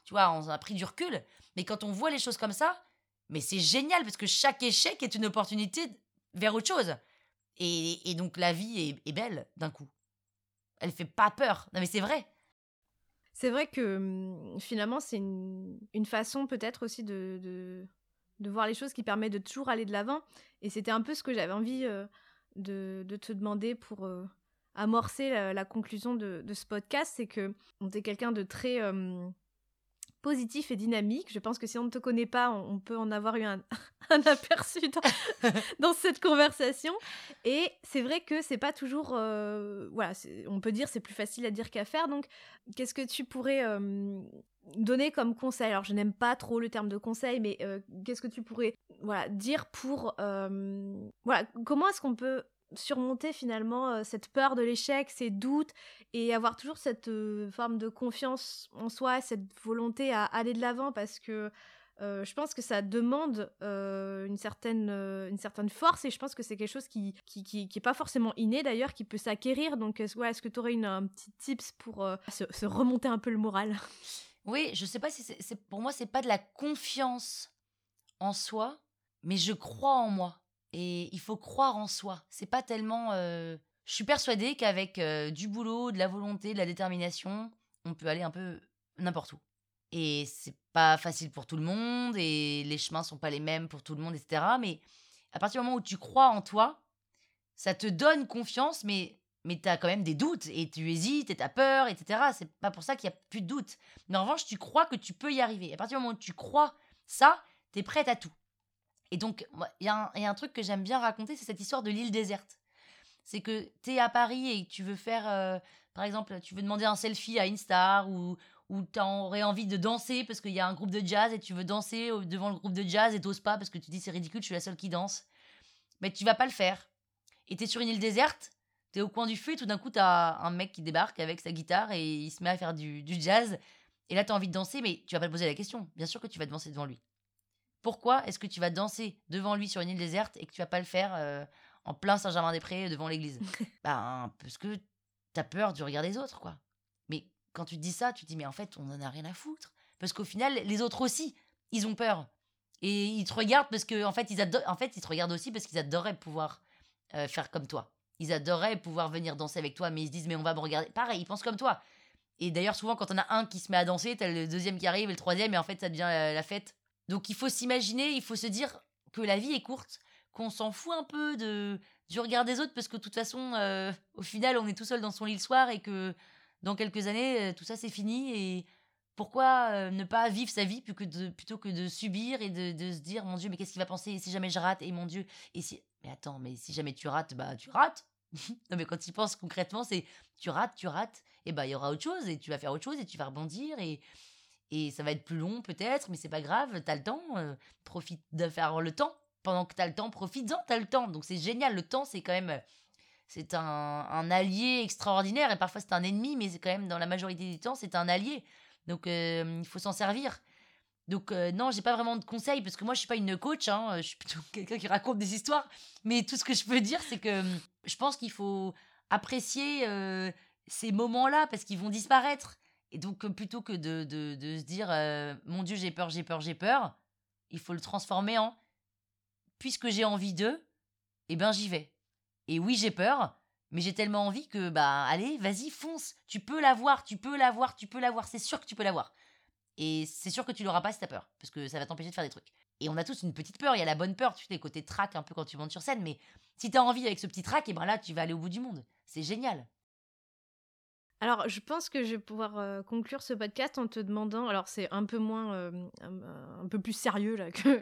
tu vois, on a pris du recul, mais quand on voit les choses comme ça, mais c'est génial parce que chaque échec est une opportunité vers autre chose. Et, donc la vie est belle d'un coup elle fait pas peur. Non mais c'est vrai. C'est vrai que hum, finalement c'est une, façon peut-être aussi de, voir les choses qui permet de toujours aller de l'avant. Et c'était un peu ce que j'avais envie euh, de, de, te demander pour euh, amorcer la, conclusion de, ce podcast. C'est que on est quelqu'un de très hum, positif et dynamique. Je pense que si on ne te connaît pas, on, peut en avoir eu un, aperçu dans, cette conversation. Et c'est vrai que c'est pas toujours, euh, voilà, on peut dire c'est plus facile à dire qu'à faire. Donc, qu'est-ce que tu pourrais euh, donner comme conseil? Alors, je n'aime pas trop le terme de conseil, mais euh, qu'est-ce que tu pourrais, voilà, dire pour, voilà, comment est-ce qu'on peut surmonter finalement cette peur de l'échec, ces doutes et avoir toujours cette forme de confiance en soi, cette volonté à aller de l'avant parce que je pense que ça demande une, certaine, une certaine force et je pense que c'est quelque chose qui qui, qui, pas forcément inné d'ailleurs, qui peut s'acquérir. Donc est-ce est que tu aurais une, un petit tips pour se, se, remonter un peu le moral? Oui, je sais pas si c'est pour moi c'est pas de la confiance en soi, mais je crois en moi. Et il faut croire en soi. C'est pas tellement. Euh, je suis persuadée qu'avec euh, du boulot, de la volonté, de la détermination, on peut aller un peu n'importe où. Et c'est pas facile pour tout le monde, et les chemins sont pas les mêmes pour tout le monde, etc. Mais à partir du moment où tu crois en toi, ça te donne confiance, mais, mais tu as quand même des doutes, et tu hésites, et tu as peur, etc. C'est pas pour ça qu'il y a plus de doutes. Mais en revanche, tu crois que tu peux y arriver. À partir du moment où tu crois ça, tu es prête à tout. Et donc, il y, a un truc que j'aime bien raconter, c'est cette histoire de l'île déserte. C'est que tu es à Paris et tu veux faire, euh, par exemple, tu veux demander un selfie à une ou, ou tu aurais envie de danser parce qu'il y a un groupe de jazz et tu veux danser devant le groupe de jazz et t'oses pas parce que tu dis c'est ridicule, je suis la seule qui danse. Mais tu vas pas le faire. Et tu es sur une île déserte, tu es au coin du feu et tout d'un coup tu as un mec qui débarque avec sa guitare et il se met à faire du, du jazz. Et là tu as envie de danser, mais tu vas pas te poser la question. Bien sûr que tu vas danser devant lui. Pourquoi est-ce que tu vas danser devant lui sur une île déserte et que tu vas pas le faire euh, en plein Saint-Germain-des-Prés devant l'église? Ben, parce que tu as peur du regard des autres, quoi. Mais quand tu te dis ça, tu te dis, mais en fait, on en a rien à foutre. Parce qu'au final, les autres aussi, ils ont peur. Et ils te regardent parce que, en fait, ils, en fait, ils te regardent aussi parce qu'ils adoraient pouvoir euh, faire comme toi. Ils adoraient pouvoir venir danser avec toi, mais ils se disent, mais on va me regarder. Pareil, ils pensent comme toi. Et d'ailleurs, souvent, quand on a un qui se met à danser, t'as le deuxième qui arrive et le troisième, et en fait, ça devient la fête. Donc il faut s'imaginer, il faut se dire que la vie est courte, qu'on s'en fout un peu de, du regard des autres, parce que de toute façon, euh, au final, on est tout seul dans son lit le soir et que dans quelques années, euh, tout ça c'est fini. Et pourquoi euh, ne pas vivre sa vie plutôt que de, subir et de, se dire, mon Dieu, mais qu'est-ce qu'il va penser si jamais je rate? Et mon Dieu, et si... Mais attends, mais si jamais tu rates, bah tu rates. non mais quand tu penses concrètement, c'est tu rates, tu rates, et bah il y aura autre chose, et tu vas faire autre chose, et tu vas rebondir, et, et ça va être plus long peut-être, mais c'est pas grave, t'as le temps, euh, profite de faire le temps. Pendant que t'as le temps, profites-en, t'as le temps. Donc c'est génial, le temps c'est quand même... C'est un, allié extraordinaire, et parfois c'est un ennemi, mais c'est quand même dans la majorité du temps, c'est un allié. Donc euh, il faut s'en servir. Donc euh, non, j'ai pas vraiment de conseils, parce que moi je suis pas une coach, hein, je suis plutôt quelqu'un qui raconte des histoires, mais tout ce que je peux dire, c'est que je pense qu'il faut apprécier ces moments-là, parce qu'ils vont disparaître. Et donc, plutôt que de, de, se dire Mon Dieu, j'ai peur, j'ai peur, j'ai peur, il faut le transformer en Puisque j'ai envie d'eux, eh ben j'y vais. Et oui, j'ai peur, mais j'ai tellement envie que, bah, allez, vas-y, fonce. Tu peux l'avoir, tu peux l'avoir, tu peux l'avoir. C'est sûr que tu peux l'avoir. Et c'est sûr que tu l'auras pas si t'as peur, parce que ça va t'empêcher de faire des trucs. Et on a tous une petite peur, il y a la bonne peur, tu sais, les côtés trac un peu quand tu montes sur scène, mais si t'as envie avec ce petit trac, et eh ben là, tu vas aller au bout du monde. C'est génial. Alors, je pense que je vais pouvoir euh, conclure ce podcast en te demandant. Alors, c'est un peu moins, euh, un, peu plus sérieux là que,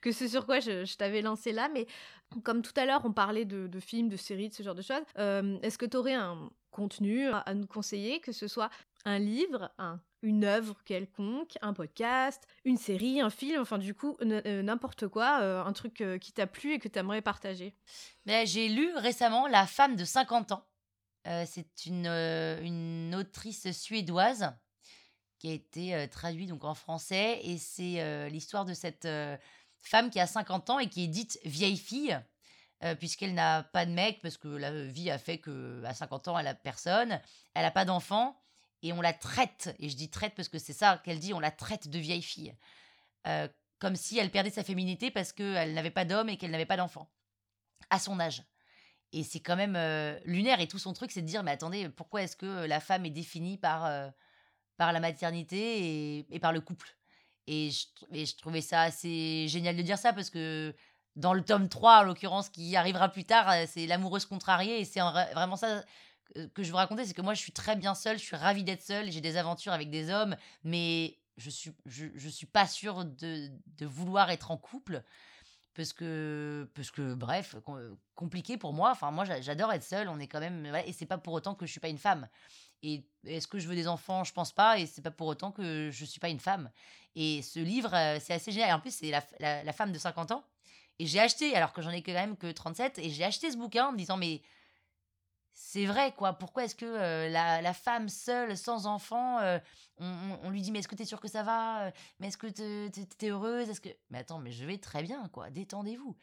que ce sur quoi je, t'avais lancé là, mais comme tout à l'heure, on parlait de, films, de séries, de ce genre de choses. Euh, est-ce que tu aurais un contenu à, nous conseiller, que ce soit un livre, un, une œuvre quelconque, un podcast, une série, un film, enfin du coup n'importe quoi, un truc qui t'a plu et que tu aimerais partager? Mais j'ai lu récemment La femme de 50 ans c'est une, euh, une autrice suédoise qui a été euh, traduite donc en français et c'est l'histoire de cette femme qui a 50 ans et qui est dite vieille fille puisqu'elle n'a pas de mec parce que la vie a fait que à 50 ans elle a personne, elle n'a pas d'enfant et on la traite et je dis traite parce que c'est ça qu'elle dit, on la traite de vieille fille. comme si elle perdait sa féminité parce qu'elle n'avait pas d'homme et qu'elle n'avait pas d'enfant à son âge. Et c'est quand même lunaire. Et tout son truc, c'est de dire, mais attendez, pourquoi est-ce que la femme est définie par, par la maternité et, par le couple? Et je, trouvais ça assez génial de dire ça parce que dans le tome 3, en l'occurrence, qui arrivera plus tard, c'est l'amoureuse contrariée. Et c'est vraiment ça que je veux raconter, c'est que moi, je suis très bien seule, je suis ravie d'être seule, j'ai des aventures avec des hommes, mais je suis, je, suis pas sûre de vouloir être en couple parce que parce que bref compliqué pour moi. Enfin moi j'adore être seule. On est quand même et c'est pas pour autant que je suis pas une femme. Et est-ce que je veux des enfants? Je pense pas et c'est pas pour autant que je suis pas une femme. Et ce livre euh, c'est assez génial. En plus c'est la, la, femme de 50 ans. Et j'ai acheté alors que j'en ai quand même que 37 et j'ai acheté ce bouquin en me disant mais c'est vrai, quoi. Pourquoi est-ce que euh, la, femme seule, sans enfant, euh, on, lui dit Mais est-ce que t'es sûre que ça va Mais est-ce que t'es heureuse Est-ce que. Mais attends, mais je vais très bien, quoi. Détendez-vous.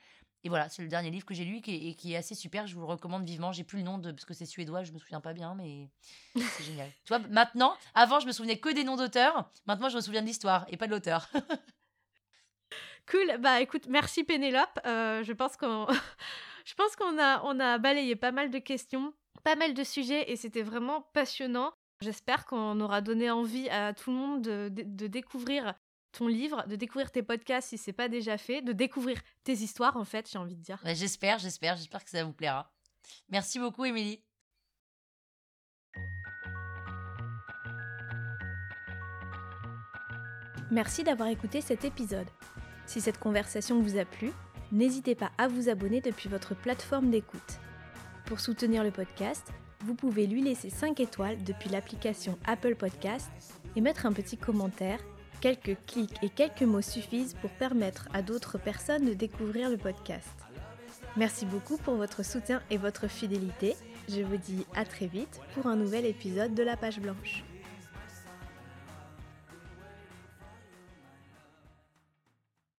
Et voilà, c'est le dernier livre que j'ai lu qui est, et qui est assez super. Je vous le recommande vivement. J'ai plus le nom de. Parce que c'est suédois, je me souviens pas bien, mais c'est génial. Tu vois, maintenant, avant, je me souvenais que des noms d'auteurs. Maintenant, je me souviens de l'histoire et pas de l'auteur. cool. Bah écoute, merci Pénélope. Euh, je pense qu'on. je pense qu'on a, on a balayé pas mal de questions pas mal de sujets et c'était vraiment passionnant. J'espère qu'on aura donné envie à tout le monde de, découvrir ton livre, de découvrir tes podcasts si c'est pas déjà fait, de découvrir tes histoires en fait, j'ai envie de dire. j'espère, j'espère, j'espère que ça vous plaira. Merci beaucoup Émilie. Merci d'avoir écouté cet épisode. Si cette conversation vous a plu, n'hésitez pas à vous abonner depuis votre plateforme d'écoute. Pour soutenir le podcast, vous pouvez lui laisser 5 étoiles depuis l'application Apple Podcast et mettre un petit commentaire. Quelques clics et quelques mots suffisent pour permettre à d'autres personnes de découvrir le podcast. Merci beaucoup pour votre soutien et votre fidélité. Je vous dis à très vite pour un nouvel épisode de La Page Blanche.